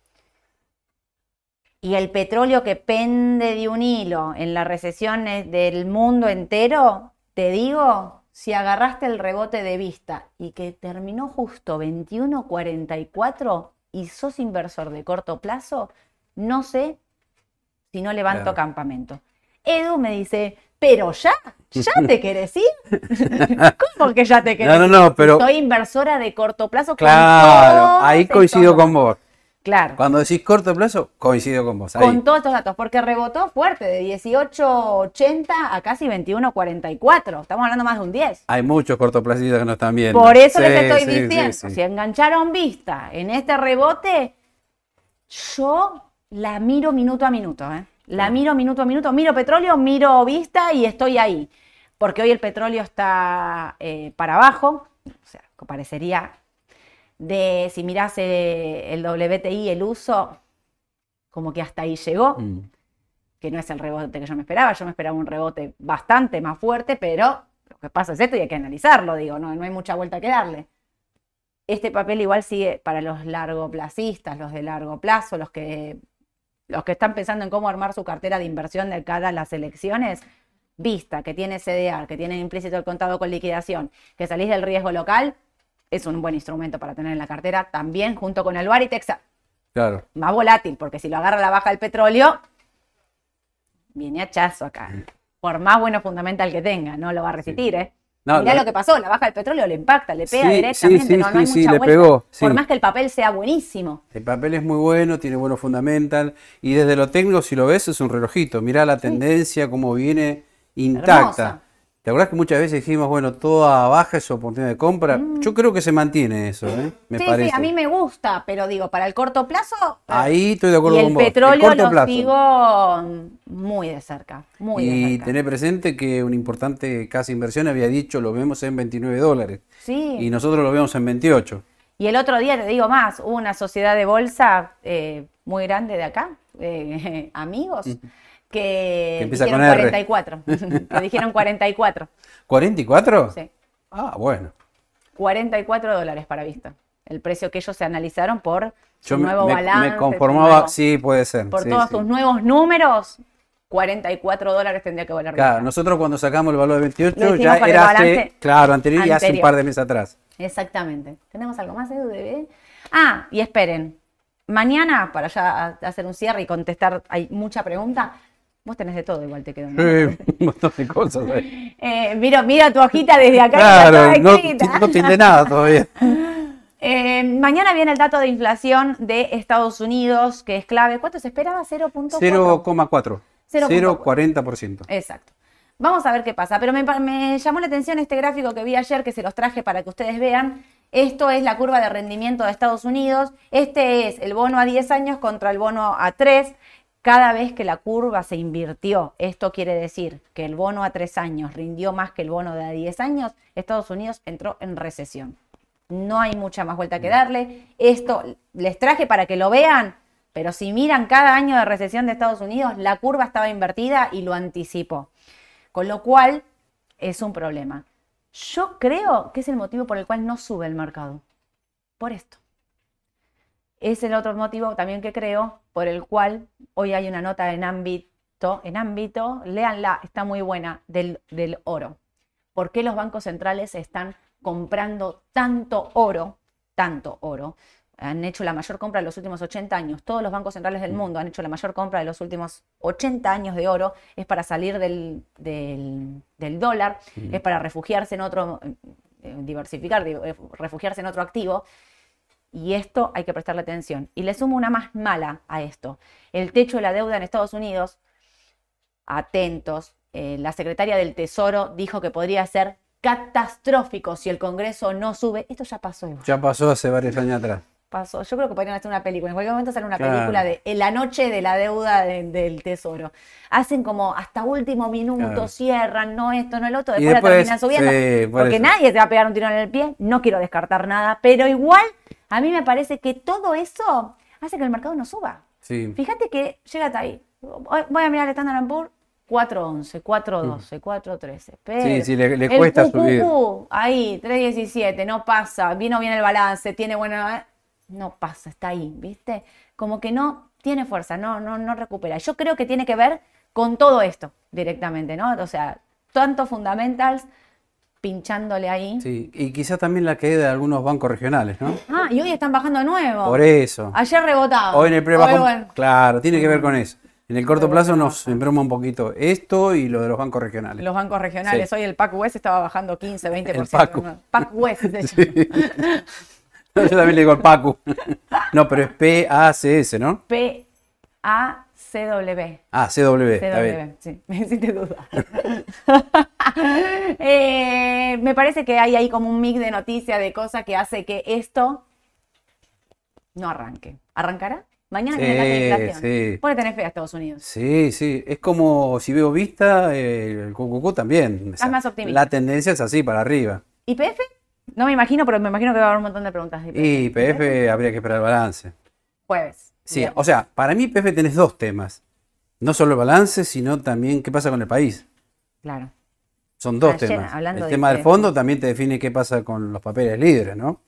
y el petróleo que pende de un hilo en la recesión del mundo entero, te digo, si agarraste el rebote de vista y que terminó justo 21.44 y sos inversor de corto plazo, no sé si no levanto Claro. campamento. Edu me dice, pero ya, ya te querés ir. ¿Cómo que ya te querés No, no, ir? no, pero- Soy inversora de corto plazo. Claro, ahí coincido con vos. Claro. Cuando decís corto plazo, coincido con vos. Ahí. Con todos estos datos, porque rebotó fuerte, de 18.80 a casi 21.44. Estamos hablando más de un 10. Hay muchos cortoplacistas que no están viendo. Por eso Sí, les estoy sí, diciendo, sí. si engancharon vista en este rebote, yo la miro minuto a minuto. ¿eh? La miro minuto a minuto, miro petróleo, miro vista y estoy ahí. Porque hoy el petróleo está eh, para abajo, o sea, parecería de, si mirás eh, el WTI, el uso, como que hasta ahí llegó Mm. que no es el rebote que yo me esperaba. Yo me esperaba un rebote bastante más fuerte, pero lo que pasa es esto y hay que analizarlo, digo, no, no hay mucha vuelta que darle. Este papel igual sigue para los largoplacistas, los de largo plazo, los que, los que están pensando en cómo armar su cartera de inversión de cara a las elecciones. Vista, que tiene CDR, que tiene implícito el contado con liquidación, que salís del riesgo local, es un buen instrumento para tener en la cartera, también junto con el Baritex, Claro. más volátil, porque si lo agarra la baja del petróleo, viene hachazo acá. Por más bueno fundamental que tenga, no lo va a resistir, ¿eh? No, Mirá lo- lo que pasó, la baja del petróleo le impacta, le pega Sí, directamente, sí, sí, no, no hay sí, mucha sí, le pegó, sí. Por más que el papel sea buenísimo. El papel es muy bueno, tiene buenos fundamental y desde lo técnico, si lo ves, es un relojito. Mirá la tendencia, cómo viene intacta. Hermosa. ¿Te acuerdas que muchas veces dijimos, bueno, toda baja es oportunidad de compra? Yo creo que se mantiene eso, ¿eh? me Mm. sí, parece. sí, a mí me gusta, pero digo, para el corto plazo. Ahí estoy de acuerdo y el con vos. petróleo corto lo plazo. sigo muy de cerca, muy de Y cerca. tener presente que una importante casa de inversión había dicho, lo vemos en 29 dólares. Sí. Y nosotros lo vemos en 28. Y el otro día, te digo más, hubo una sociedad de bolsa eh, muy grande de acá, eh, amigos, que, Que empieza dijeron con R. 44. que dijeron 44. ¿44? Sí. Ah, bueno. 44 dólares para vista. El precio que ellos se analizaron por su Yo nuevo me- balance. me conformaba, nuevo- sí, puede ser. por sí, todos sí. sus nuevos números, 44 dólares tendría que valer. Claro, nosotros cuando sacamos el valor de 28 Lo hicimos ya era hace, claro, anterior y hace un anterior. par de meses atrás. Exactamente. ¿Tenemos algo más, Edu? de? Ah, y esperen. Mañana, para ya hacer un cierre y contestar, hay mucha pregunta. Vos tenés de todo, igual te quedó. ¿no? Sí, un montón de cosas ahí. Eh, mira, mira tu hojita desde acá. Claro, no, no tilde nada todavía. Eh, mañana viene el dato de inflación de Estados Unidos, que es clave. ¿Cuánto se esperaba? 0.4. 0,4. 0,4. 0,40%. Exacto. Vamos a ver qué pasa. Pero me, me llamó la atención este gráfico que vi ayer, que se los traje para que ustedes vean. Esto es la curva de rendimiento de Estados Unidos. Este es el bono a 10 años contra el bono a 3. Cada vez que la curva se invirtió, esto quiere decir que el bono a 3 años rindió más que el bono de a 10 años, Estados Unidos entró en recesión. No hay mucha más vuelta que darle. Esto les traje para que lo vean, pero si miran cada año de recesión de Estados Unidos, la curva estaba invertida y lo anticipó. Con lo cual es un problema. Yo creo que es el motivo por el cual no sube el mercado. Por esto. Es el otro motivo también que creo por el cual hoy hay una nota en ámbito, en ámbito, léanla, está muy buena, del, del oro. ¿Por qué los bancos centrales están comprando tanto oro? Tanto oro. Han hecho la mayor compra de los últimos 80 años. Todos los bancos centrales del mundo han hecho la mayor compra de los últimos 80 años de oro. Es para salir del, del- del dólar, es para refugiarse en otro, eh, diversificar, eh, refugiarse en otro activo. Y esto hay que prestarle atención. Y le sumo una más mala a esto. El techo de la deuda en Estados Unidos, atentos, eh, la secretaria del Tesoro dijo que podría ser catastrófico si el Congreso no sube. Esto ya pasó igual. Ya pasó hace varios años atrás. Pasó. Yo creo que podrían hacer una película. En cualquier momento sale una Claro. película de la noche de la deuda de- del Tesoro. Hacen como hasta último minuto, Claro. cierran, no esto, no el otro, después, después, la terminan subiendo. sí, por porque eso. nadie te va a pegar un tiro en el pie. No quiero descartar nada, pero igual a mí me parece que todo eso hace que el mercado no suba. Sí. Fíjate que llega hasta ahí. Voy a mirar el Standard Poor's 411, 412, 413. Pero Sí, sí, le- le el cuesta QQQ, subir. Ahí, 317, no pasa. Vino bien el balance, tiene buena. No pasa, está ahí, ¿viste? Como que no tiene fuerza, no, no, no recupera. Yo creo que tiene que ver con todo esto directamente, ¿no? O sea, tanto fundamentals pinchándole ahí. Sí, y quizás también la caída de algunos bancos regionales, ¿no? Ah, y hoy están bajando de nuevo. Por eso. Ayer rebotaba. Hoy en el pre-bajón- bueno. Claro, tiene que ver con eso. En el corto plazo nos embroma un poquito esto y lo de los bancos regionales. Los bancos regionales. Sí. Hoy el PAC West estaba bajando 15, 20%. El PACU. PAC West. se llama. Yo también le digo el Pacu. No, pero es P-A-C-S, ¿no? P-A-C-W. Ah, C-W, está CW, bien. sí, me hiciste duda. Eh, me parece que hay ahí como un mix de noticias, de cosas que hace que esto no arranque. ¿Arrancará? Mañana Sí, viene la inflación. sí. Vos le tenés fe a Estados Unidos. Sí, sí, es como si veo vista, eh, el QQQ también. Sea, más optimista. La tendencia es así, para arriba. ¿IPF? No me imagino, pero me imagino que va a haber un montón de preguntas. de IPF. Y PF habría que esperar el balance. Jueves. Sí, o sea, para mí PF tenés dos temas. No solo el balance, sino también qué pasa con el país. Claro. Son dos Ayer, temas. hablando El de tema del fondo también te define qué pasa con los papeles libres, ¿no?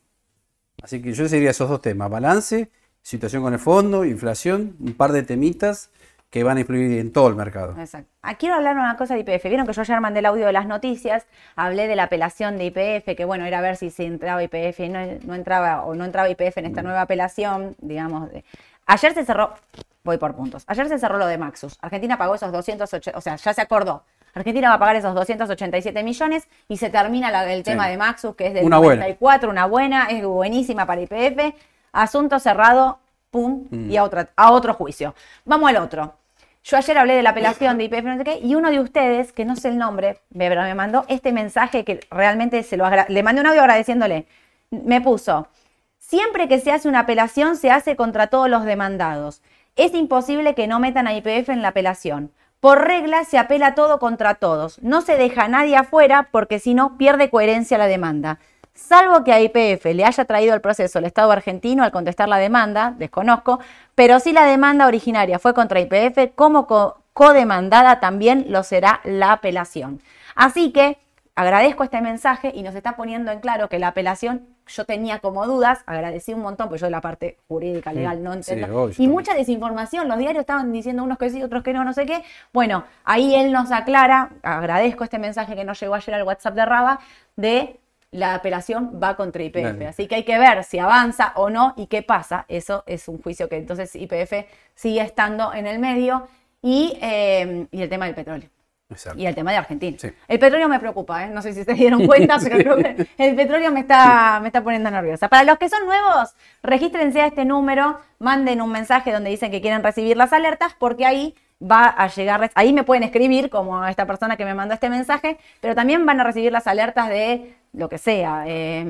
Así que yo sería esos dos temas, balance, situación con el fondo, inflación, un par de temitas que van a influir en todo el mercado. Exacto. Ah, quiero hablar una cosa de IPF. Vieron que yo ayer mandé el audio de las noticias, hablé de la apelación de IPF, que bueno, era ver si se entraba IPF y no, no entraba o no entraba IPF en esta Mm. nueva apelación, digamos. de- Ayer se cerró, voy por puntos, ayer se cerró lo de Maxus. Argentina pagó esos 280, o sea, ya se acordó. Argentina va a pagar esos 287 millones y se termina la- el tema Sí. de Maxus, que es del Una buena. 94, una buena, es buenísima para IPF. Asunto cerrado, pum, Mm. y a, otra, a otro juicio. Vamos al otro. Yo ayer hablé de la apelación de IPF, no sé qué, y uno de ustedes, que no sé el nombre, me, me mandó este mensaje que realmente se lo le mandé un audio agradeciéndole. Me puso, siempre que se hace una apelación se hace contra todos los demandados. Es imposible que no metan a IPF en la apelación. Por regla se apela todo contra todos. No se deja a nadie afuera porque si no pierde coherencia la demanda. Salvo que a IPF le haya traído el proceso el Estado argentino al contestar la demanda, desconozco, pero si la demanda originaria fue contra IPF, como co- codemandada también lo será la apelación. Así que agradezco este mensaje y nos está poniendo en claro que la apelación, yo tenía como dudas, agradecí un montón, porque yo de la parte jurídica, legal, no sí, entiendo. obvio, y también. mucha desinformación, los diarios estaban diciendo unos que sí, otros que no, no sé qué. Bueno, ahí él nos aclara, agradezco este mensaje que nos llegó ayer al WhatsApp de Raba, de la apelación va contra IPF. Así que hay que ver si avanza o no y qué pasa. Eso es un juicio que entonces IPF sigue estando en el medio. y, eh, y el tema del petróleo. Exacto. Y el tema de Argentina. Sí. El petróleo me preocupa, ¿eh? no sé si se dieron cuenta, pero creo que el petróleo me está, me está poniendo nerviosa. Para los que son nuevos, regístrense a este número, manden un mensaje donde dicen que quieren recibir las alertas, porque ahí va a llegar, ahí me pueden escribir como a esta persona que me mandó este mensaje, pero también van a recibir las alertas de lo que sea, eh,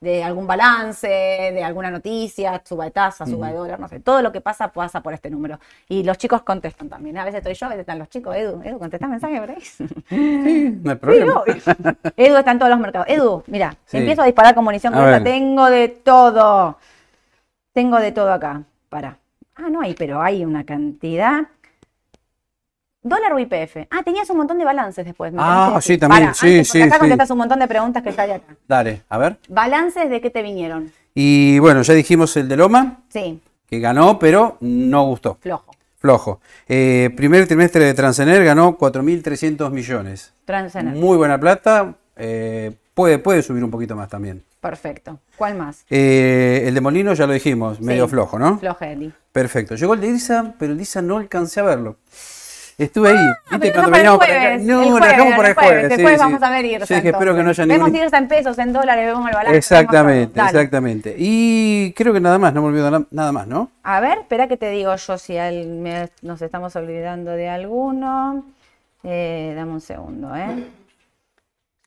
de algún balance, de alguna noticia, suba de tasa, suba de dólar, no sé, todo lo que pasa pasa por este número. Y los chicos contestan también, ¿eh? a veces estoy yo, a veces están los chicos, Edu, Edu, contesta mensaje por ahí. No hay Sí, problema. obvio. Edu está en todos los mercados. Edu, mira, Sí. empiezo a disparar con munición. Tengo de todo. Tengo de todo acá. Para. Ah, no hay, pero hay una cantidad. Dólar o IPF. Ah, tenías un montón de balances después. me Ah, sí, también, Pará, sí, antes, sí, Acá sí. contestas un montón de preguntas que hay acá. Dale, a ver. ¿Balances de qué te vinieron? Y bueno, ya dijimos el de Loma, Sí, que ganó, pero no gustó. flojo. Flojo. Eh, primer trimestre de Transener ganó 4.300 millones. Transener. Muy buena plata. eh, puede, puede subir un poquito más también. Perfecto. ¿Cuál más? Eh, el de Molino ya lo dijimos, medio Sí, flojo, ¿no? Flojeli. Perfecto. Llegó el de Irsa, pero el de Irsa no alcancé a verlo. Estuve ahí. ¿Viste Ah, pero cuando no veníamos para acá? No, el jueves, dejamos para el jueves. Después sí, sí. vamos a ver Irsa. Sí, que espero que no haya Vemos ningún. Irsa en pesos, en dólares, vemos el balance. vemos. Exactamente, exactamente. Y creo que nada más, no me olvido na- nada más, ¿no? A ver, espera que te digo yo si al- me- nos estamos olvidando de alguno. Eh, dame un segundo, ¿eh?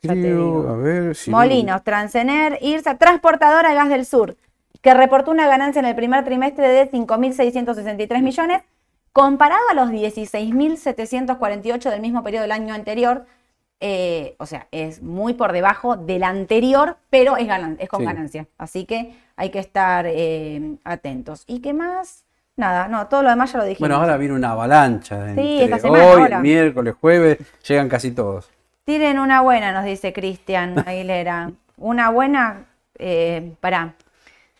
Ya te digo. a ver si. no- Molinos, Transener, IRSA, Transportadora de Gas del Sur, que reportó una ganancia en el primer trimestre de 5.663 millones, comparado a los 16.748 del mismo periodo del año anterior. eh, o sea, es muy por debajo del anterior, pero es, ganan- es con Sí. ganancia. Así que hay que estar eh, atentos. ¿Y qué más? Nada, no, todo lo demás ya lo dijimos. Bueno, ahora viene una avalancha. Sí, esta semana, hoy, ahora. miércoles, jueves, llegan casi todos. Tiren una buena, nos dice Cristian Aguilera. Una buena, eh, pará.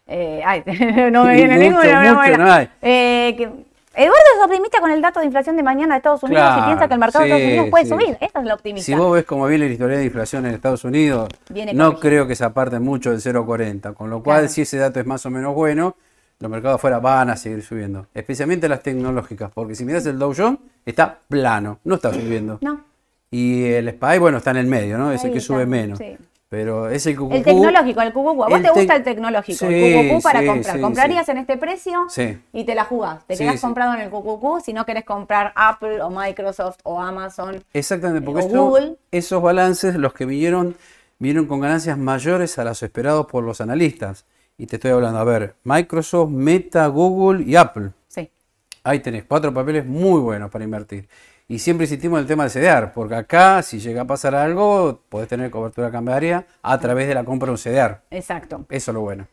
Eh, ay, no me viene mucho, ninguna. una mucho no hay. Eh, que- Eduardo es optimista con el dato de inflación de mañana de Estados Unidos y piensa que el mercado de Estados Unidos puede sí. subir. Esa es la optimista. Si vos ves cómo viene la historia de inflación en Estados Unidos, Viene no corrigido. creo que se aparte mucho del 0,40. Con lo cual, Claro. si ese dato es más o menos bueno, los mercados afuera van a seguir subiendo. Especialmente las tecnológicas, porque si miras el Dow Jones, está plano, no está subiendo. No, Y el SPY, bueno, está en el medio, ¿no? Es el que sube menos. sí. Pero es el cucucú. el tecnológico, el cucucú. ¿A vos te gusta el tecnológico? Sí, el cucucú para sí, comprar. sí, ¿Comprarías en este precio? Y te la jugás. Te quedás comprado en el cucucú si no querés comprar Apple o Microsoft o Amazon. Exactamente, porque o esto- Google. esos balances, los que vinieron, vinieron con ganancias mayores a las esperados por los analistas. Y te estoy hablando, a ver, Microsoft, Meta, Google y Apple. Sí. Ahí tenés cuatro papeles muy buenos para invertir. Y siempre insistimos en el tema del CDR, porque acá, si llega a pasar algo, podés tener cobertura cambiaria a través de la compra de un CDR. Exacto. Eso es lo bueno.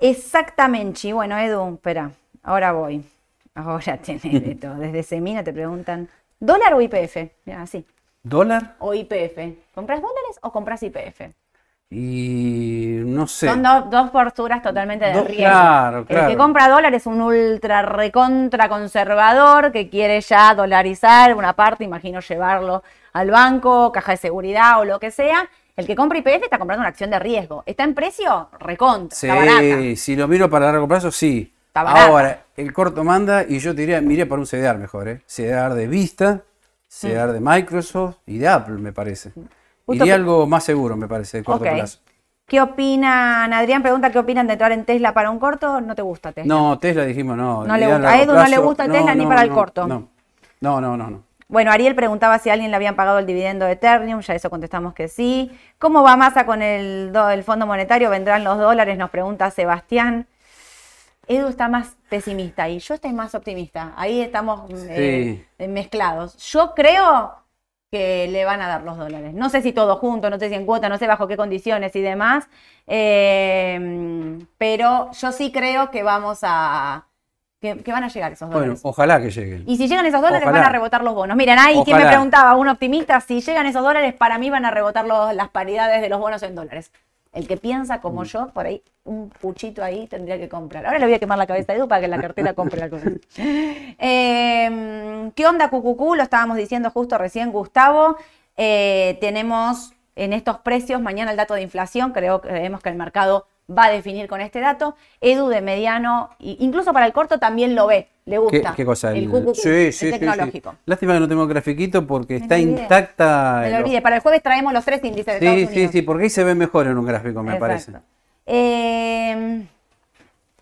Exactamente. Bueno, Edu, espera, ahora voy. Ahora tenés de todo. Desde Semina te preguntan, ¿dólar o IPF? Mira, así. ¿Dólar? O IPF. ¿Compras dólares o compras IPF? Y no sé. Son do- dos posturas totalmente de Do- riesgo. claro, El que claro. compra dólares es un ultra recontra conservador que quiere ya dolarizar una parte, imagino llevarlo al banco, caja de seguridad o lo que sea. El que compra IPF está comprando una acción de riesgo. ¿Está en precio? Recontra, Sí, está barata. si lo miro para largo plazo, sí. Está barata. Ahora, el corto manda y yo te diría, miré para un CDR mejor, ¿eh? CDR de Vista, CDR de Microsoft y de Apple, me parece. Justo Iría algo más seguro, me parece, de corto Ok. plazo. ¿Qué opinan? Adrián pregunta qué opinan de entrar en Tesla para un corto. ¿No te gusta Tesla? No, Tesla dijimos no. No le gusta. A Edu no le gusta el Tesla ni para el corto. No, no, no, no. no. Bueno, Ariel preguntaba si a alguien le habían pagado el dividendo de Ethereum, ya eso contestamos que sí. ¿Cómo va Massa con el, do- el Fondo Monetario? ¿Vendrán los dólares? Nos pregunta Sebastián. Edu está más pesimista y yo estoy más optimista. Ahí estamos eh, mezclados. Yo creo que le van a dar los dólares. No sé si todo junto, no sé si en cuota, no sé bajo qué condiciones y demás. eh, pero yo sí creo que vamos a... que, que van a llegar esos Bueno, dólares. ojalá que lleguen. Y si llegan esos dólares, Ojalá. van a rebotar los bonos. Miren, ahí quien me preguntaba, un optimista, si llegan esos dólares, para mí van a rebotar los- las paridades de los bonos en dólares. El que piensa como Mm. yo, por ahí, un puchito ahí tendría que comprar. Ahora le voy a quemar la cabeza a Edu para que la cartera compre algo. Eh, ¿Qué onda, Cucucú? Lo estábamos diciendo justo recién, Gustavo. Eh, tenemos en estos precios mañana el dato de inflación. Creo, creemos que el mercado va a definir con este dato. Edu de mediano, incluso para el corto también lo ve. le gusta. ¿Qué, qué cosa? El el sí, sí, sí. tecnológico. Lástima que no tengo grafiquito porque Me está intacta. Me lo olvidé. Para el jueves traemos los tres índices de Sí, Estados sí, Unidos. sí, porque ahí se ve mejor en un gráfico, me Exacto. parece. Eh,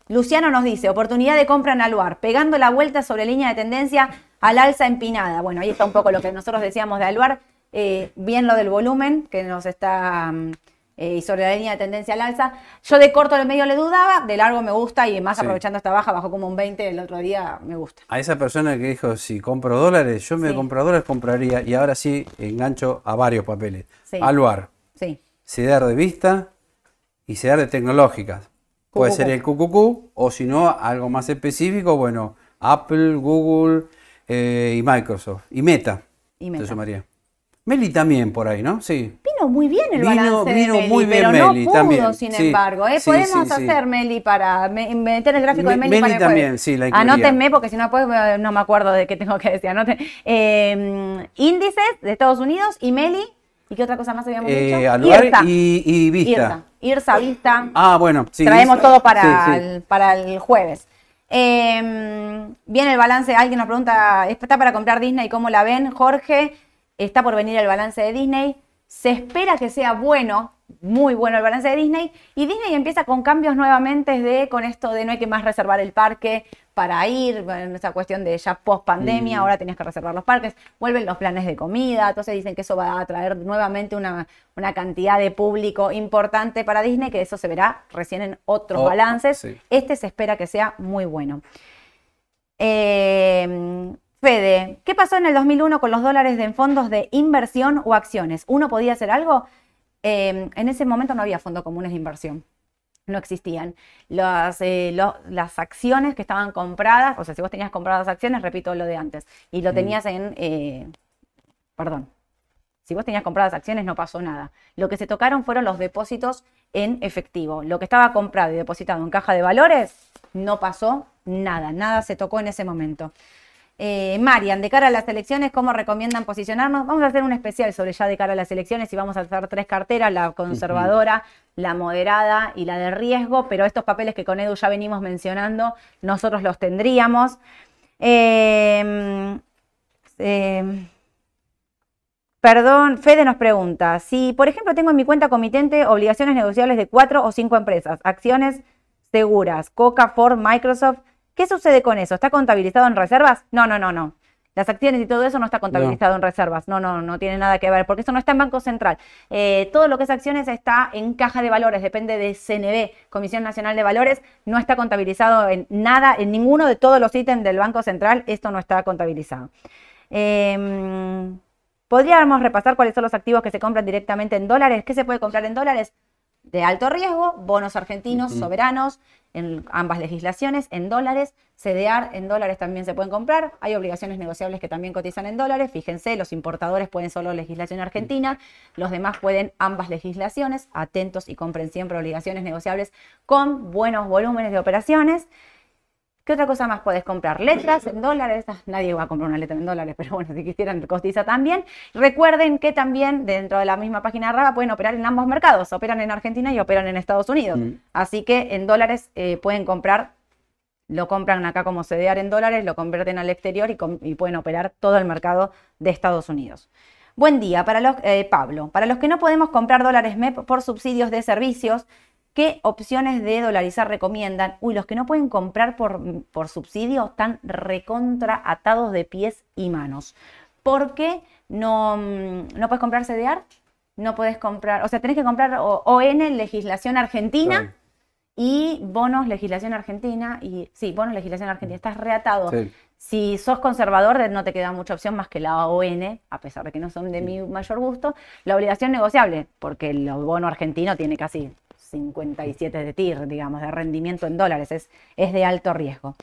Luciano nos dice, oportunidad de compra en Aluar, pegando la vuelta sobre línea de tendencia al alza empinada. Bueno, ahí está un poco lo que nosotros decíamos de Aluar, eh, bien lo del volumen que nos está, mm, eh, y sobre la línea de tendencia al alza. Yo de corto al medio le dudaba, de largo me gusta y más Sí. aprovechando esta baja, bajó como un 20 el otro día, me gusta. A esa persona que dijo, si compro dólares, yo me Sí. compro dólares, compraría. Y ahora sí, engancho a varios papeles. Sí. Aluar, Sí, CEDAR de vista y CEDAR de tecnológicas. Puede ser el QQQ o si no, algo más específico, bueno, Apple, Google eh, y Microsoft. Y Meta. Y Meta. Se sumaría. Meli también por ahí, ¿no? Sí. Vino muy bien el Vino- balance de vino Meli, muy bien pero no pudo, también, sin sí. embargo. ¿eh? Sí, Podemos sí, hacer Meli para me- meter el gráfico de Me- Meli, Meli para el también, sí, la incluiría. Anótenme porque si no después eh, no me acuerdo de qué tengo que decir. Anoten. Eh, índices de Estados Unidos y Meli. ¿Y qué otra cosa más habíamos Eh, dicho? Aluar IRSA. y, y Vista. IRSA. IRSA, Vista. Ah, bueno, sí. Traemos todo para. El, para el jueves. Eh, viene el balance, alguien nos pregunta, ¿está para comprar Disney? ¿Cómo la ven? Jorge, está por venir el balance de Disney. Se espera que sea bueno, muy bueno el balance de Disney. Y Disney empieza con cambios nuevamente de, con esto de no hay que más reservar el parque para ir, bueno, esa cuestión de ya post pandemia, Mm. ahora tenías que reservar los parques, vuelven los planes de comida, entonces dicen que eso va a traer nuevamente una, una cantidad de público importante para Disney, que eso se verá recién en otros Oh, balances. sí. Este se espera que sea muy bueno. Eh, Fede, ¿qué pasó en el 2001 con los dólares de en fondos de inversión o acciones? ¿Uno podía hacer algo? Eh, en ese momento no había fondos comunes de inversión. No existían. Las, eh, lo- las acciones que estaban compradas, o sea, si vos tenías compradas acciones, repito lo de antes, y lo Mm. tenías en, eh, perdón, si vos tenías compradas acciones no pasó nada. Lo que se tocaron fueron los depósitos en efectivo. Lo que estaba comprado y depositado en caja de valores, no pasó nada, nada se tocó en ese momento. Eh, Marian, de cara a las elecciones, ¿cómo recomiendan posicionarnos? Vamos a hacer un especial sobre ya de cara a las elecciones y vamos a hacer tres carteras, la conservadora, la moderada y la de riesgo, pero estos papeles que con Edu ya venimos mencionando, nosotros los tendríamos. Eh, eh, Perdón, Fede nos pregunta, si por ejemplo tengo en mi cuenta comitente obligaciones negociables de cuatro o cinco empresas, acciones seguras, Coca, Ford, Microsoft, ¿qué sucede con eso? ¿Está contabilizado en reservas? No, no, no, no. Las acciones y todo eso no está contabilizado en reservas. No, no, no tiene nada que ver, porque eso no está en Banco Central. Eh, todo lo que es acciones está en caja de valores, depende de CNB, Comisión Nacional de Valores, no está contabilizado en nada, en ninguno de todos los ítems del Banco Central, esto no está contabilizado. Eh, Podríamos repasar cuáles son los activos que se compran directamente en dólares. ¿Qué se puede comprar en dólares? De alto riesgo, bonos argentinos, soberanos, en ambas legislaciones, en dólares. CDR en dólares también se pueden comprar. Hay obligaciones negociables que también cotizan en dólares. Fíjense, los importadores pueden solo legislación argentina, los demás pueden ambas legislaciones. Atentos y compren siempre obligaciones negociables con buenos volúmenes de operaciones. ¿Qué otra cosa más puedes comprar? Letras en dólares. Ah, Nadie va a comprar una letra en dólares, pero bueno, si quisieran cotiza también. Recuerden que también dentro de la misma página de Raba pueden operar en ambos mercados. Operan en Argentina y operan en Estados Unidos. Mm. Así que en dólares eh, pueden comprar, lo compran acá como CDR en dólares, lo convierten al exterior y, pueden operar todo el mercado de Estados Unidos. Buen día, para los, eh, Pablo. Para los que no podemos comprar dólares MEP por subsidios de servicios, ¿qué opciones de dolarizar recomiendan? Uy, los que no pueden comprar por, por subsidio están recontra atados de pies y manos. ¿Por qué no, mm, no puedes comprar CDR? No puedes comprar, o sea, tenés que comprar ON, legislación argentina, y bonos, legislación argentina, y sí, bonos, legislación argentina. Estás reatado. Sí. Si sos conservador, no te queda mucha opción más que la ON, a pesar de que no son de mi mayor gusto. La obligación negociable, porque el bono argentino tiene casi 57 de TIR, digamos, de rendimiento en dólares, es, es de alto riesgo.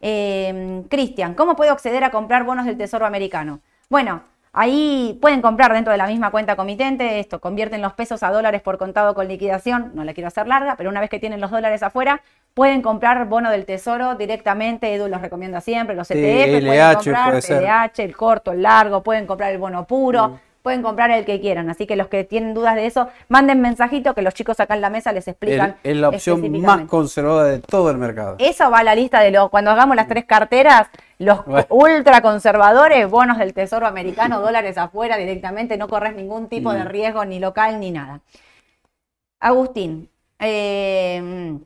Eh, Cristian, ¿cómo puedo acceder a comprar bonos del Tesoro americano? Bueno, ahí pueden comprar dentro de la misma cuenta comitente, esto, convierten los pesos a dólares por contado con liquidación, no la quiero hacer larga, pero una vez que tienen los dólares afuera, pueden comprar bono del Tesoro directamente, Edu los recomienda siempre, los ETF, pueden comprar puede ser. El corto, el largo, pueden comprar el bono puro, pueden comprar el que quieran. Así que los que tienen dudas de eso, manden mensajito que los chicos acá en la mesa les explican. Es la opción más conservadora de todo el mercado. Eso va a la lista de los, cuando hagamos las tres carteras, los Bueno. ultraconservadores, bonos del Tesoro Americano, dólares afuera directamente, no corres ningún tipo de riesgo ni local ni nada. Agustín, eh,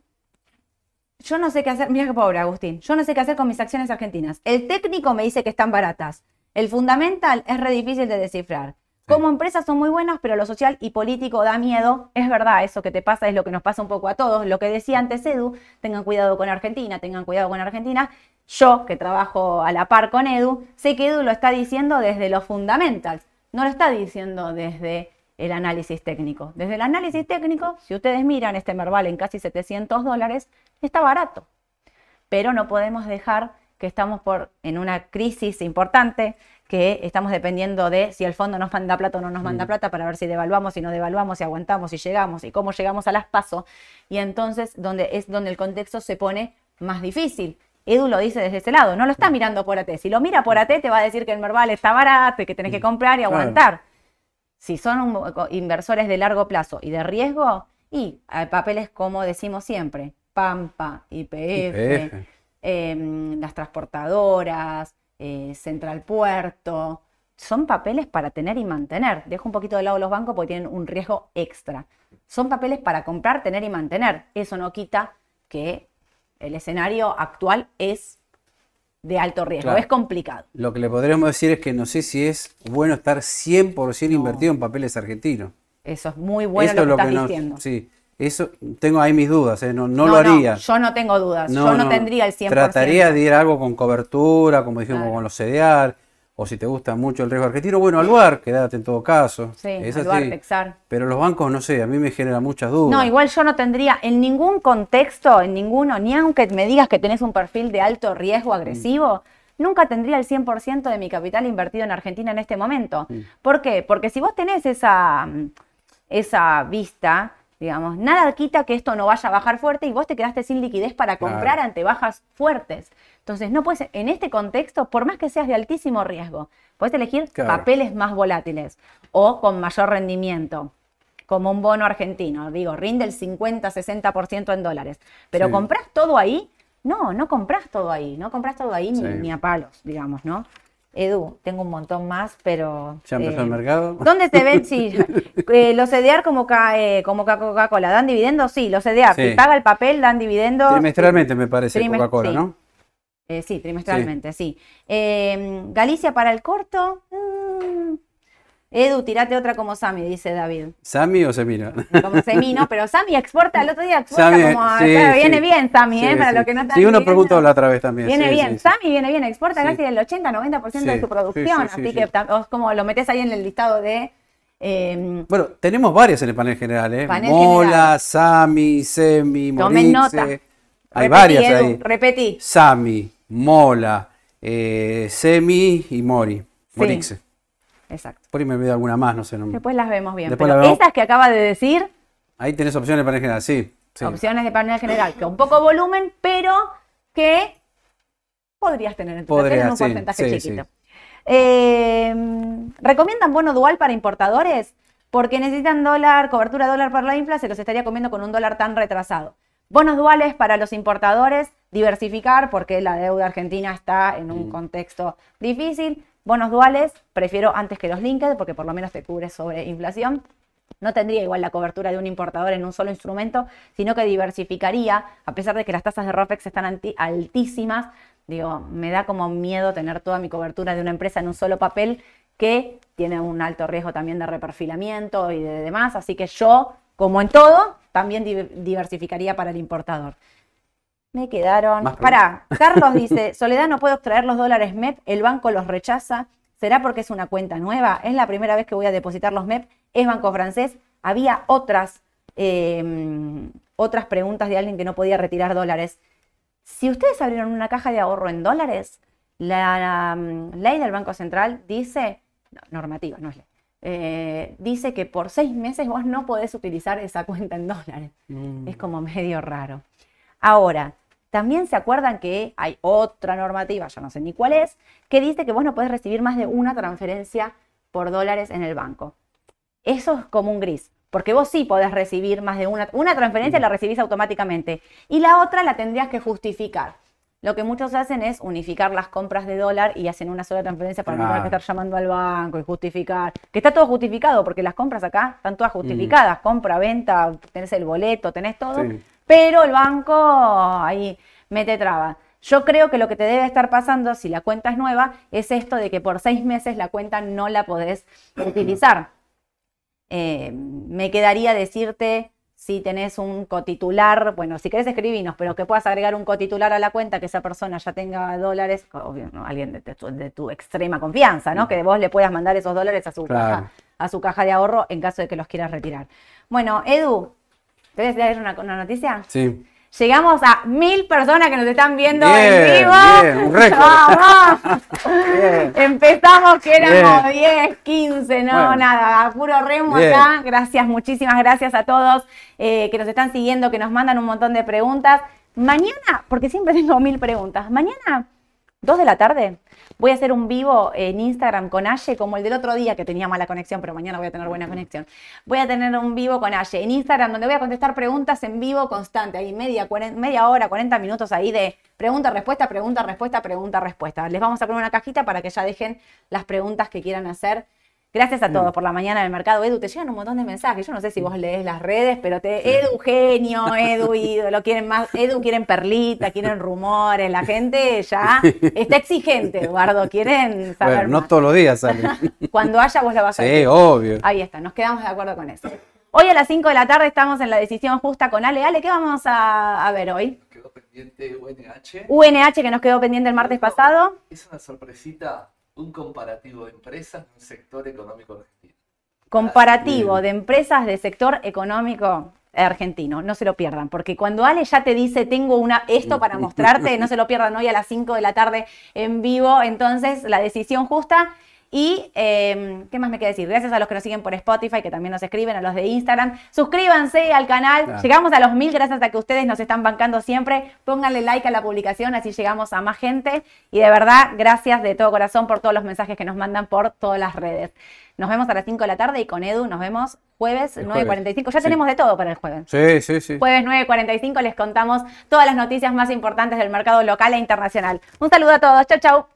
yo no sé qué hacer, mira qué pobre Agustín, yo no sé qué hacer con mis acciones argentinas. El técnico me dice que están baratas. El fundamental es re difícil de descifrar. Como empresas son muy buenas, pero lo social y político da miedo. Es verdad, eso que te pasa es lo que nos pasa un poco a todos. Lo que decía antes Edu, tengan cuidado con Argentina, tengan cuidado con Argentina. Yo, que trabajo a la par con Edu, sé que Edu lo está diciendo desde los fundamentals, no lo está diciendo desde el análisis técnico. Desde el análisis técnico, si ustedes miran este Merval en casi 700 dólares, está barato pero no podemos dejar que estamos por, en una crisis importante, que estamos dependiendo de si el fondo nos manda plata o no nos manda plata para ver si devaluamos, si no devaluamos, si aguantamos, si llegamos y cómo llegamos a las pasos. Y entonces donde es donde el contexto se pone más difícil. Edu lo dice desde ese lado, no lo está mirando por AT. Si lo mira por AT te va a decir que el Merval está barato y que tenés que comprar y Claro. aguantar. Si son un- inversores de largo plazo y de riesgo, y hay papeles como decimos siempre, Pampa, IPF, IPF. em, las transportadoras, eh, Central Puerto, son papeles para tener y mantener. Dejo un poquito de lado los bancos porque tienen un riesgo extra. Son papeles para comprar, tener y mantener. Eso no quita que el escenario actual es de alto riesgo, Claro. es complicado. Lo que le podríamos decir es que no sé si es bueno estar 100% invertido en papeles argentinos. Eso es muy bueno Eso lo que es estás nos- diciendo. Sí, eso tengo ahí mis dudas, ¿eh? no, no lo haría. yo no tengo dudas. yo no, tendría el 100%. Trataría de ir algo con cobertura, como dijimos, Claro. con los CDR, o si te gusta mucho el riesgo argentino, bueno, al lugar, quédate en todo caso. Sí, es Aluar, así. Texar. Pero los bancos, no sé, a mí me generan muchas dudas. No, igual yo no tendría en ningún contexto, en ninguno, ni aunque me digas que tenés un perfil de alto riesgo agresivo, nunca tendría el 100% de mi capital invertido en Argentina en este momento. ¿Por qué? Porque si vos tenés esa, mm, esa vista, digamos, nada quita que esto no vaya a bajar fuerte y vos te quedaste sin liquidez para Claro. comprar ante bajas fuertes. Entonces, no puedes, en este contexto, por más que seas de altísimo riesgo, puedes elegir Claro. papeles más volátiles o con mayor rendimiento como un bono argentino, digo, rinde el 50-60% en dólares. Pero Sí. compras todo ahí, no, no compras todo ahí, no compras todo ahí ni a palos, digamos, ¿no? Edu, tengo un montón más, pero... ¿Ya empezó eh, el mercado? ¿Dónde se ven? Sí, eh, los como, eh, como ca- Coca-Cola, ¿dan dividendos? Sí, los Sí. si paga el papel, dan dividendos. Trimestralmente me parece Coca-Cola, sí. ¿no? Eh, sí, trimestralmente, sí. Eh, Galicia para el corto. mm, Edu, tirate otra como Sami, dice David. ¿Sami o Semira? Como Semi, no, pero Sami exporta, el otro día exporta Sami, como, a- sí, claro, viene sí. bien Sami, Sí, ¿eh? Para lo que no están Sí, uno preguntó la otra vez también. Viene bien. Sami viene bien, exporta casi el 80-90% de su producción, sí, sí, así sí, que como lo metes ahí en el listado de... eh, Bueno, tenemos varias en el panel general, ¿eh? Panel Mola. Sami, Semi, Tomen nota. Hay repetí, varias Edu, ahí. Repetí. Sami, Mola, eh, Semi y Mori. Morixe. Exacto. Por ahí me olvidé alguna más, no sé. no- Después las vemos bien. Después pero vemos. esas que acaba de decir, Ahí tenés opciones el panel general, sí. sí. opciones de panel general, que un poco volumen, pero que podrías tener en tu Podría, en un sí, porcentaje sí, chiquito. sí. Eh, ¿Recomiendan bono dual para importadores? Porque necesitan dólar, cobertura dólar para la infla, se los estaría comiendo con un dólar tan retrasado. Bonos duales para los importadores, diversificar, porque la deuda argentina está en un contexto difícil. Bonos duales, prefiero antes que los linked, porque por lo menos te cubre sobre inflación. No tendría igual la cobertura de un importador en un solo instrumento, sino que diversificaría, a pesar de que las tasas de ROFEX están altísimas. Digo, me da como miedo tener toda mi cobertura de una empresa en un solo papel que tiene un alto riesgo también de reperfilamiento y de demás. Así que yo, como en todo, también di- diversificaría para el importador. Me quedaron. Más Pará, Carlos dice: Soledad, no puedo extraer los dólares MEP, el banco los rechaza. ¿Será porque es una cuenta nueva? Es la primera vez que voy a depositar los MEP. Es banco francés. Había otras, eh, otras preguntas de alguien que no podía retirar dólares. Si ustedes abrieron una caja de ahorro en dólares, la, mm, ley del Banco Central dice, no, normativa, no es ley, eh, dice que por seis meses vos no podés utilizar esa cuenta en dólares. Mm. Es como medio raro. Ahora, también se acuerdan que hay otra normativa, yo no sé ni cuál es, que dice que vos no podés recibir más de una transferencia por dólares en el banco. Eso es como un gris, porque vos sí podés recibir más de una, una transferencia, la recibís automáticamente, y la otra la tendrías que justificar. Lo que muchos hacen es unificar las compras de dólar y hacen una sola transferencia para no tener que estar llamando al banco y justificar. Que está todo justificado, porque las compras acá están todas justificadas. Compra, venta, tenés el boleto, tenés todo. Sí. Pero el banco ahí mete traba. Yo creo que lo que te debe estar pasando, si la cuenta es nueva, es esto de que por seis meses la cuenta no la podés utilizar. Eh, me quedaría decirte si tenés un cotitular, bueno, si querés escribinos, pero que puedas agregar un cotitular a la cuenta, que esa persona ya tenga dólares, obvio, ¿no? alguien de, tu, de tu extrema confianza, ¿no? Que vos le puedas mandar esos dólares a su, Claro. caja, a su caja de ahorro en caso de que los quieras retirar. Bueno, Edu, ¿querés leer una, una noticia? Sí. Llegamos a mil personas que nos están viendo Bien, en vivo. bien, un récord. ¡Vamos! Bien. Empezamos que éramos Bien. 10, 15, no, Bueno. nada, a puro remo acá. Gracias, muchísimas gracias a todos eh, que nos están siguiendo, que nos mandan un montón de preguntas. Mañana, porque siempre tengo mil preguntas, mañana, 2 de la tarde, voy a hacer un vivo en Instagram con Aye, como el del otro día que tenía mala conexión, pero mañana voy a tener buena conexión. Voy a tener un vivo con Aye en Instagram donde voy a contestar preguntas en vivo constante, ahí media, media hora, 40 minutos ahí de pregunta, respuesta, pregunta, respuesta, pregunta, respuesta. Les vamos a poner una cajita para que ya dejen las preguntas que quieran hacer. Gracias a todos por la mañana del mercado. Edu, te llegan un montón de mensajes. Yo no sé si vos lees las redes, pero te. Edu genio, Edu ídolo, quieren más. Edu quieren perlita, quieren rumores. La gente ya está exigente, Eduardo. Quieren saber. Bueno, no más. todos los días sale. Cuando haya, vos la vas a Sí, decir. obvio. Ahí está, nos quedamos de acuerdo con eso. Hoy a las 5 de la tarde estamos en la decisión justa con Ale. Ale, ¿qué vamos a, a ver hoy? Quedó pendiente UNH. UNH que nos quedó pendiente el martes pasado. Es una sorpresita, un comparativo de empresas de un sector económico argentino. comparativo de empresas del sector económico argentino. No se lo pierdan, porque cuando Ale ya te dice, tengo una, esto para mostrarte, no se lo pierdan hoy a las 5 de la tarde en vivo. Entonces, la decisión justa. Y, eh, ¿qué más me queda decir? Gracias a los que nos siguen por Spotify, que también nos escriben, a los de Instagram. Suscríbanse al canal. Claro. Llegamos a los mil gracias a que ustedes nos están bancando siempre. Pónganle like a la publicación, así llegamos a más gente. Y de verdad, gracias de todo corazón por todos los mensajes que nos mandan por todas las redes. Nos vemos a las 5 de la tarde y con Edu nos vemos jueves El 9.45. Ya Sí. tenemos de todo para el jueves. Sí, sí, sí. Jueves 9.45 les contamos todas las noticias más importantes del mercado local e internacional. Un saludo a todos. Chau, chau.